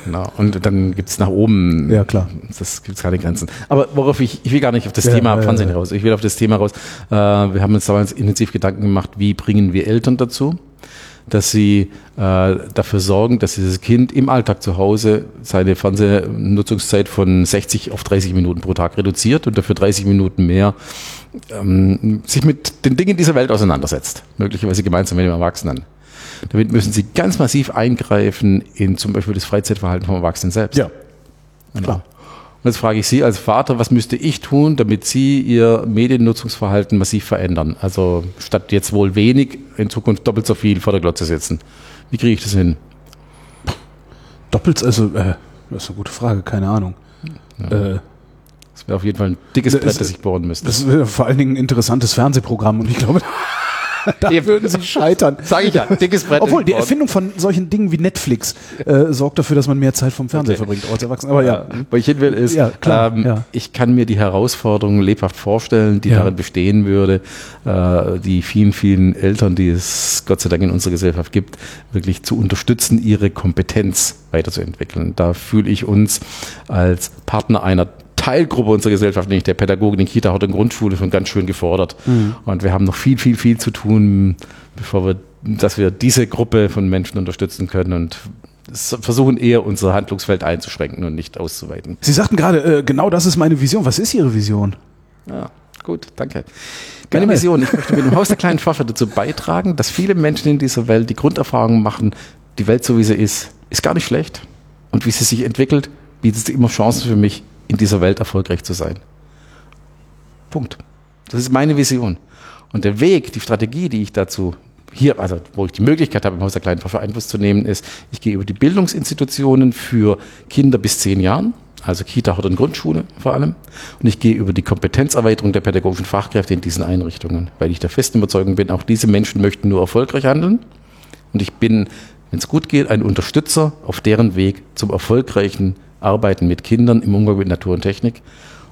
S2: genau. Und dann gibt's nach oben.
S1: Ja, klar.
S2: Das gibt's keine Grenzen. Aber worauf ich, ich will gar nicht auf das
S1: Ja,
S2: Thema
S1: ja,
S2: Fernsehen
S1: ja.
S2: raus. Ich will auf das Thema raus. Äh, wir haben uns damals intensiv Gedanken gemacht, wie bringen wir Eltern dazu, dass sie äh, dafür sorgen, dass dieses Kind im Alltag zu Hause seine Fernsehnutzungszeit von 60 auf 30 Minuten pro Tag reduziert und dafür 30 Minuten mehr ähm, sich mit den Dingen dieser Welt auseinandersetzt. Möglicherweise gemeinsam mit dem Erwachsenen. Damit müssen sie ganz massiv eingreifen in zum Beispiel das Freizeitverhalten vom Erwachsenen selbst.
S1: ja.
S2: Genau. Und jetzt frage ich Sie als Vater, was müsste ich tun, damit Sie Ihr Mediennutzungsverhalten massiv verändern? Also statt jetzt wohl wenig, in Zukunft doppelt so viel vor der Glotze sitzen. Wie kriege ich das hin?
S1: Doppelt, also, äh, das ist eine gute Frage, keine Ahnung. Äh,
S2: Das wäre auf jeden Fall ein dickes Brett, das ich bohren müsste.
S1: das wäre vor allen Dingen ein interessantes Fernsehprogramm und ich glaube, da
S2: Eben.
S1: würden Sie scheitern.
S2: Sage ich ja, dickes Brett.
S1: Obwohl, die Erfindung von solchen Dingen wie Netflix äh, sorgt dafür, dass man mehr Zeit vom Fernseher
S2: Okay.
S1: verbringt als Erwachsener. Aber ja,
S2: Wo ich hin will, ist,
S1: Ja, klar,
S2: ähm,
S1: ja.
S2: ich kann mir die Herausforderung lebhaft vorstellen, die
S1: Ja.
S2: darin bestehen würde, äh, die vielen, vielen Eltern, die es Gott sei Dank in unserer Gesellschaft gibt, wirklich zu unterstützen, ihre Kompetenz weiterzuentwickeln. Da fühle ich uns als Partner einer Teilgruppe unserer Gesellschaft, nämlich der Pädagogen in Kita, Hort und Grundschule, schon ganz schön gefordert. Mhm. Und wir haben noch viel, viel, viel zu tun, bevor wir, dass wir diese Gruppe von Menschen unterstützen können und versuchen eher unser Handlungsfeld einzuschränken und nicht auszuweiten.
S1: Sie sagten gerade, äh, genau das ist meine Vision. Was ist Ihre Vision?
S2: Ja, gut, danke. Meine Gerne. Vision, ich möchte mit dem Haus der kleinen Pfaffe dazu beitragen, dass viele Menschen in dieser Welt die Grunderfahrung machen, die Welt so wie sie ist, ist gar nicht schlecht. Und wie sie sich entwickelt, bietet es immer Chancen für mich, in dieser Welt erfolgreich zu sein. Punkt. Das ist meine Vision. Und der Weg, die Strategie, die ich dazu hier, also wo ich die Möglichkeit habe, im Haus der kleinen Pfaffe Einfluss zu nehmen, ist, ich gehe über die Bildungsinstitutionen für Kinder bis zehn Jahren, also Kita, Hort und Grundschule vor allem. Und ich gehe über die Kompetenzerweiterung der pädagogischen Fachkräfte in diesen Einrichtungen, weil ich der festen Überzeugung bin, auch diese Menschen möchten nur erfolgreich handeln. Und ich bin, wenn es gut geht, ein Unterstützer auf deren Weg zum erfolgreichen Arbeiten mit Kindern im Umgang mit Natur und Technik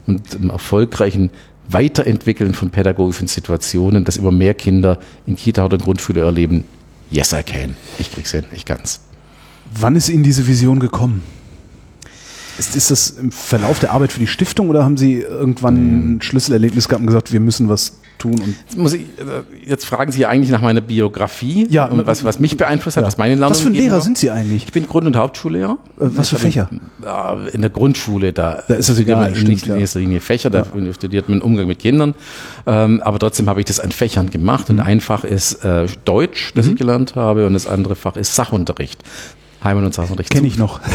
S2: und zum erfolgreichen Weiterentwickeln von pädagogischen Situationen, dass immer mehr Kinder in Kita oder Grundschule erleben, yes, I can. Ich krieg's hin, ich kann's.
S1: Wann ist Ihnen diese Vision gekommen? Ist, ist das im Verlauf der Arbeit für die Stiftung oder haben Sie irgendwann hm. ein Schlüsselerlebnis gehabt und gesagt, wir müssen was tun. Und
S2: jetzt, muss ich, äh, jetzt fragen Sie eigentlich nach meiner Biografie
S1: ja,
S2: und was, was mich beeinflusst hat, ja. was meine
S1: Lernung Was für ein Lehrer sind Sie eigentlich?
S2: Ich bin Grund- und Hauptschullehrer.
S1: Äh, was für Fächer?
S2: In der Grundschule, da,
S1: da ist das egal,
S2: in, in erster Linie Fächer, da ja. studiert man Umgang mit Kindern. Ähm, aber trotzdem habe ich das an Fächern gemacht. Und mhm. ein Fach ist äh, Deutsch, das mhm. ich gelernt habe, und das andere Fach ist Sachunterricht.
S1: Heimat- und Sachunterricht. Kenne ich noch.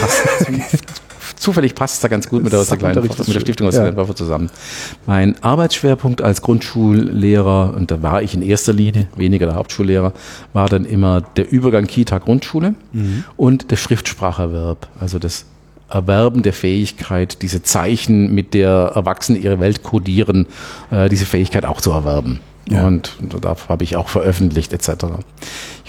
S2: zufällig passt es da ganz gut mit der, kleinen, mit der Stiftung aus ja. der Waffe zusammen. Mein Arbeitsschwerpunkt als Grundschullehrer, und da war ich in erster Linie, weniger der Hauptschullehrer, war dann immer der Übergang Kita-Grundschule mhm. und der Schriftspracherwerb, also das Erwerben der Fähigkeit, diese Zeichen, mit der Erwachsene ihre Welt kodieren, äh, diese Fähigkeit auch zu erwerben. Ja. Und da habe ich auch veröffentlicht etc.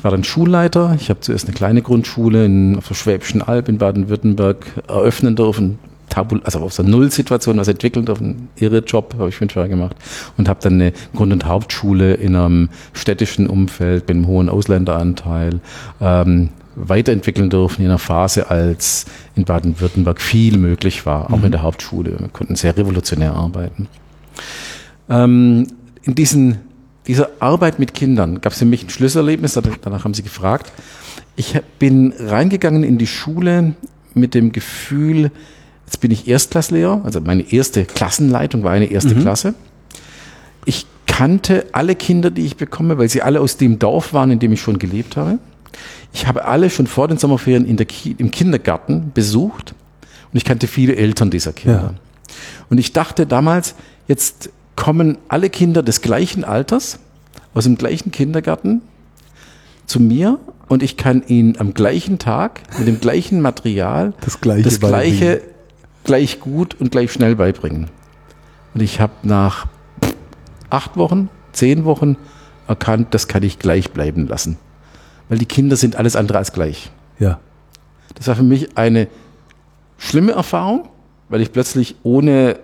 S2: Ich war dann Schulleiter. Ich habe zuerst eine kleine Grundschule in, auf der Schwäbischen Alb in Baden-Württemberg eröffnen dürfen. Tabul also aus der Nullsituation was entwickeln dürfen. Irre Job, habe ich fünf Jahre gemacht. Und habe dann eine Grund- und Hauptschule in einem städtischen Umfeld mit einem hohen Ausländeranteil ähm, weiterentwickeln dürfen in einer Phase, als in Baden-Württemberg viel möglich war, auch mhm. in der Hauptschule. Wir konnten sehr revolutionär arbeiten. Ähm, in diesen dieser Arbeit mit Kindern gab es für mich ein Schlüsselerlebnis, danach haben Sie gefragt. Ich bin reingegangen in die Schule mit dem Gefühl, jetzt bin ich Erstklasslehrer, also meine erste Klassenleitung war eine erste mhm. Klasse. Ich kannte alle Kinder, die ich bekomme, weil sie alle aus dem Dorf waren, in dem ich schon gelebt habe. Ich habe alle schon vor den Sommerferien in der Ki im Kindergarten besucht und ich kannte viele Eltern dieser Kinder. Ja. Und ich dachte damals, jetzt kommen alle Kinder des gleichen Alters aus dem gleichen Kindergarten zu mir und ich kann ihnen am gleichen Tag mit dem gleichen Material
S1: das gleiche,
S2: das gleiche gleich gut und gleich schnell beibringen. Und ich habe nach acht Wochen, zehn Wochen erkannt, das kann ich gleich bleiben lassen. Weil die Kinder sind alles andere als gleich.
S1: Ja.
S2: Das war für mich eine schlimme Erfahrung, weil ich plötzlich ohne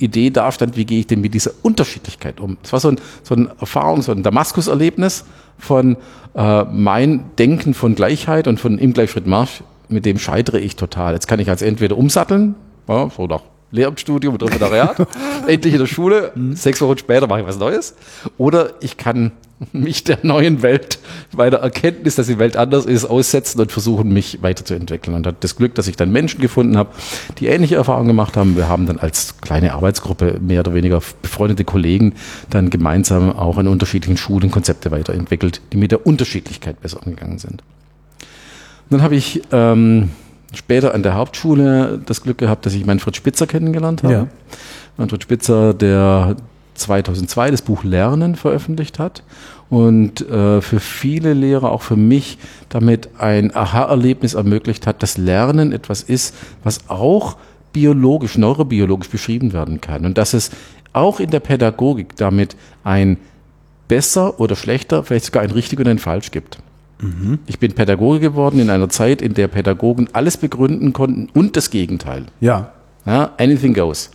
S2: Idee dastand, wie gehe ich denn mit dieser Unterschiedlichkeit um. Es war so ein, so ein Erfahrung, so ein Damaskus-Erlebnis von äh, mein Denken von Gleichheit und von im Gleichschritt Marsch, mit dem scheitere ich total. Jetzt kann ich als entweder umsatteln, ja, so nach Lehramtsstudium und Referendariat, endlich in der Schule, mhm. sechs Wochen später mache ich was Neues. Oder ich kann mich der neuen Welt, bei der Erkenntnis, dass die Welt anders ist, aussetzen und versuchen, mich weiterzuentwickeln. Und hat das Glück, dass ich dann Menschen gefunden habe, die ähnliche Erfahrungen gemacht haben. Wir haben dann als kleine Arbeitsgruppe mehr oder weniger befreundete Kollegen dann gemeinsam auch an unterschiedlichen Schulen Konzepte weiterentwickelt, die mit der Unterschiedlichkeit besser umgegangen sind. Und dann habe ich ähm, später an der Hauptschule das Glück gehabt, dass ich Fritz Spitzer kennengelernt habe. Ja. Manfred Spitzer, der 2002 das Buch Lernen veröffentlicht hat und äh, für viele Lehrer, auch für mich, damit ein Aha-Erlebnis ermöglicht hat, dass Lernen etwas ist, was auch biologisch, neurobiologisch beschrieben werden kann und dass es auch in der Pädagogik damit ein besser oder schlechter, vielleicht sogar ein richtig und ein falsch gibt. Mhm. Ich bin Pädagoge geworden in einer Zeit, in der Pädagogen alles begründen konnten und das Gegenteil.
S1: Ja.
S2: ja anything goes.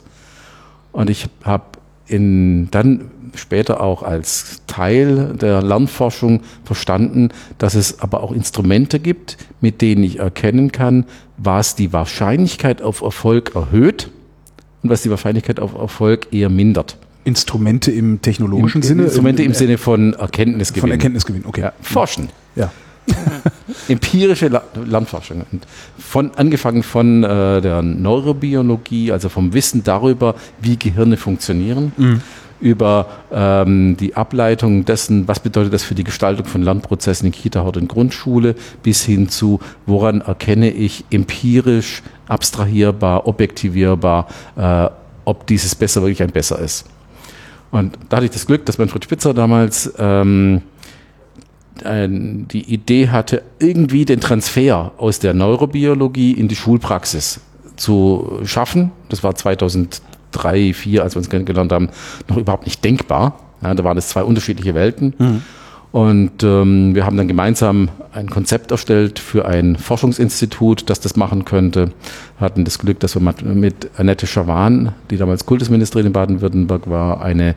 S2: Und ich habe in, dann später auch als Teil der Lernforschung verstanden, dass es aber auch Instrumente gibt, mit denen ich erkennen kann, was die Wahrscheinlichkeit auf Erfolg erhöht und was die Wahrscheinlichkeit auf Erfolg eher mindert.
S1: Instrumente im technologischen
S2: Im,
S1: Sinne?
S2: Instrumente im,
S1: im
S2: Sinne von Erkenntnisgewinn.
S1: Von Erkenntnisgewinn, okay.
S2: Ja, forschen.
S1: Ja.
S2: Empirische La Landforschung. Und von, angefangen von äh, der Neurobiologie, also vom Wissen darüber, wie Gehirne funktionieren,
S1: Mhm.
S2: über ähm, die Ableitung dessen, was bedeutet das für die Gestaltung von Lernprozessen in Kita, Hort und Grundschule, bis hin zu, woran erkenne ich empirisch, abstrahierbar, objektivierbar, äh, ob dieses Besser wirklich ein Besser ist. Und da hatte ich das Glück, dass Manfred Spitzer damals ähm, die Idee hatte, irgendwie den Transfer aus der Neurobiologie in die Schulpraxis zu schaffen. Das war 2003, 2004, als wir uns kennengelernt haben, noch überhaupt nicht denkbar. Ja, da waren es zwei unterschiedliche Welten. Und ähm, wir haben dann gemeinsam ein Konzept erstellt für ein Forschungsinstitut, das das machen könnte. Wir hatten das Glück, dass wir mit Annette Schawan, die damals Kultusministerin in Baden-Württemberg war, eine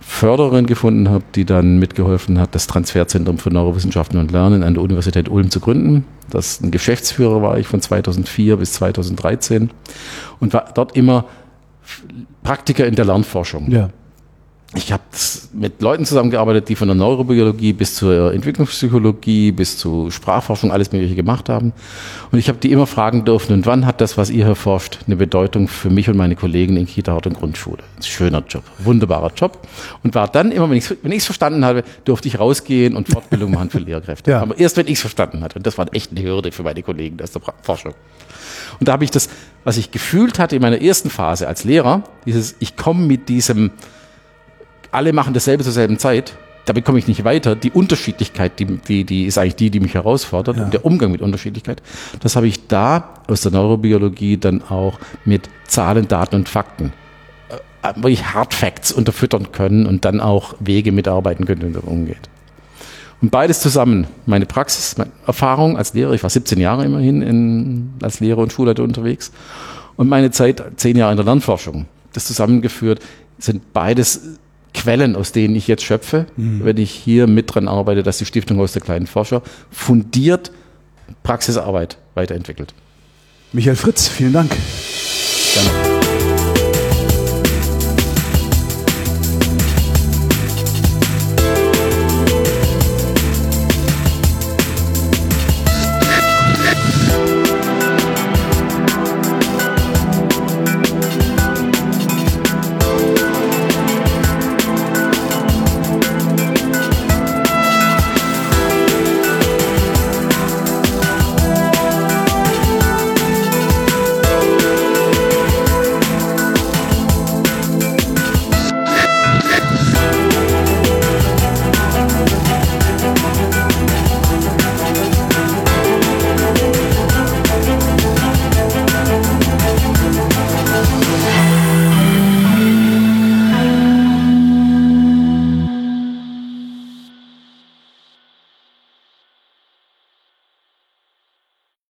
S2: Fördererin gefunden habe, die dann mitgeholfen hat, das Transferzentrum für Neurowissenschaften und Lernen an der Universität Ulm zu gründen. Das ein Geschäftsführer war ich von 2004 bis 2013 und war dort immer Praktiker in der Lernforschung.
S1: Ja.
S2: Ich habe mit Leuten zusammengearbeitet, die von der Neurobiologie bis zur Entwicklungspsychologie bis zu Sprachforschung alles Mögliche gemacht haben. Und ich habe die immer fragen dürfen, und wann hat das, was ihr erforscht, eine Bedeutung für mich und meine Kollegen in Kita, Hort und Grundschule? Schöner Job, wunderbarer Job. Und war dann immer, wenn ich es wenn ich's verstanden habe, durfte ich rausgehen und Fortbildung machen für Lehrkräfte.
S1: Ja.
S2: Aber erst, wenn ich es verstanden hatte. Und das war echt eine Hürde für meine Kollegen aus der Forschung. Und da habe ich das, was ich gefühlt hatte in meiner ersten Phase als Lehrer, dieses, ich komme mit diesem, alle machen dasselbe zur selben Zeit, damit komme ich nicht weiter. Die Unterschiedlichkeit, die, die, die ist eigentlich die, die mich herausfordert.
S1: Ja.
S2: Und der Umgang mit Unterschiedlichkeit, das habe ich da aus der Neurobiologie dann auch mit Zahlen, Daten und Fakten äh, wirklich Hard Facts unterfüttern können und dann auch Wege mitarbeiten können, wie man umgeht. Und beides zusammen, meine Praxis, meine Erfahrung als Lehrer, ich war 17 Jahre immerhin in, als Lehrer und Schulleiter unterwegs und meine Zeit, 10 Jahre in der Lernforschung, das zusammengeführt, sind beides Quellen, aus denen ich jetzt schöpfe, wenn ich hier mit dran arbeite, dass die Stiftung Haus der kleinen Forscher fundiert Praxisarbeit weiterentwickelt.
S1: Michael Fritz, vielen Dank.
S2: Gerne.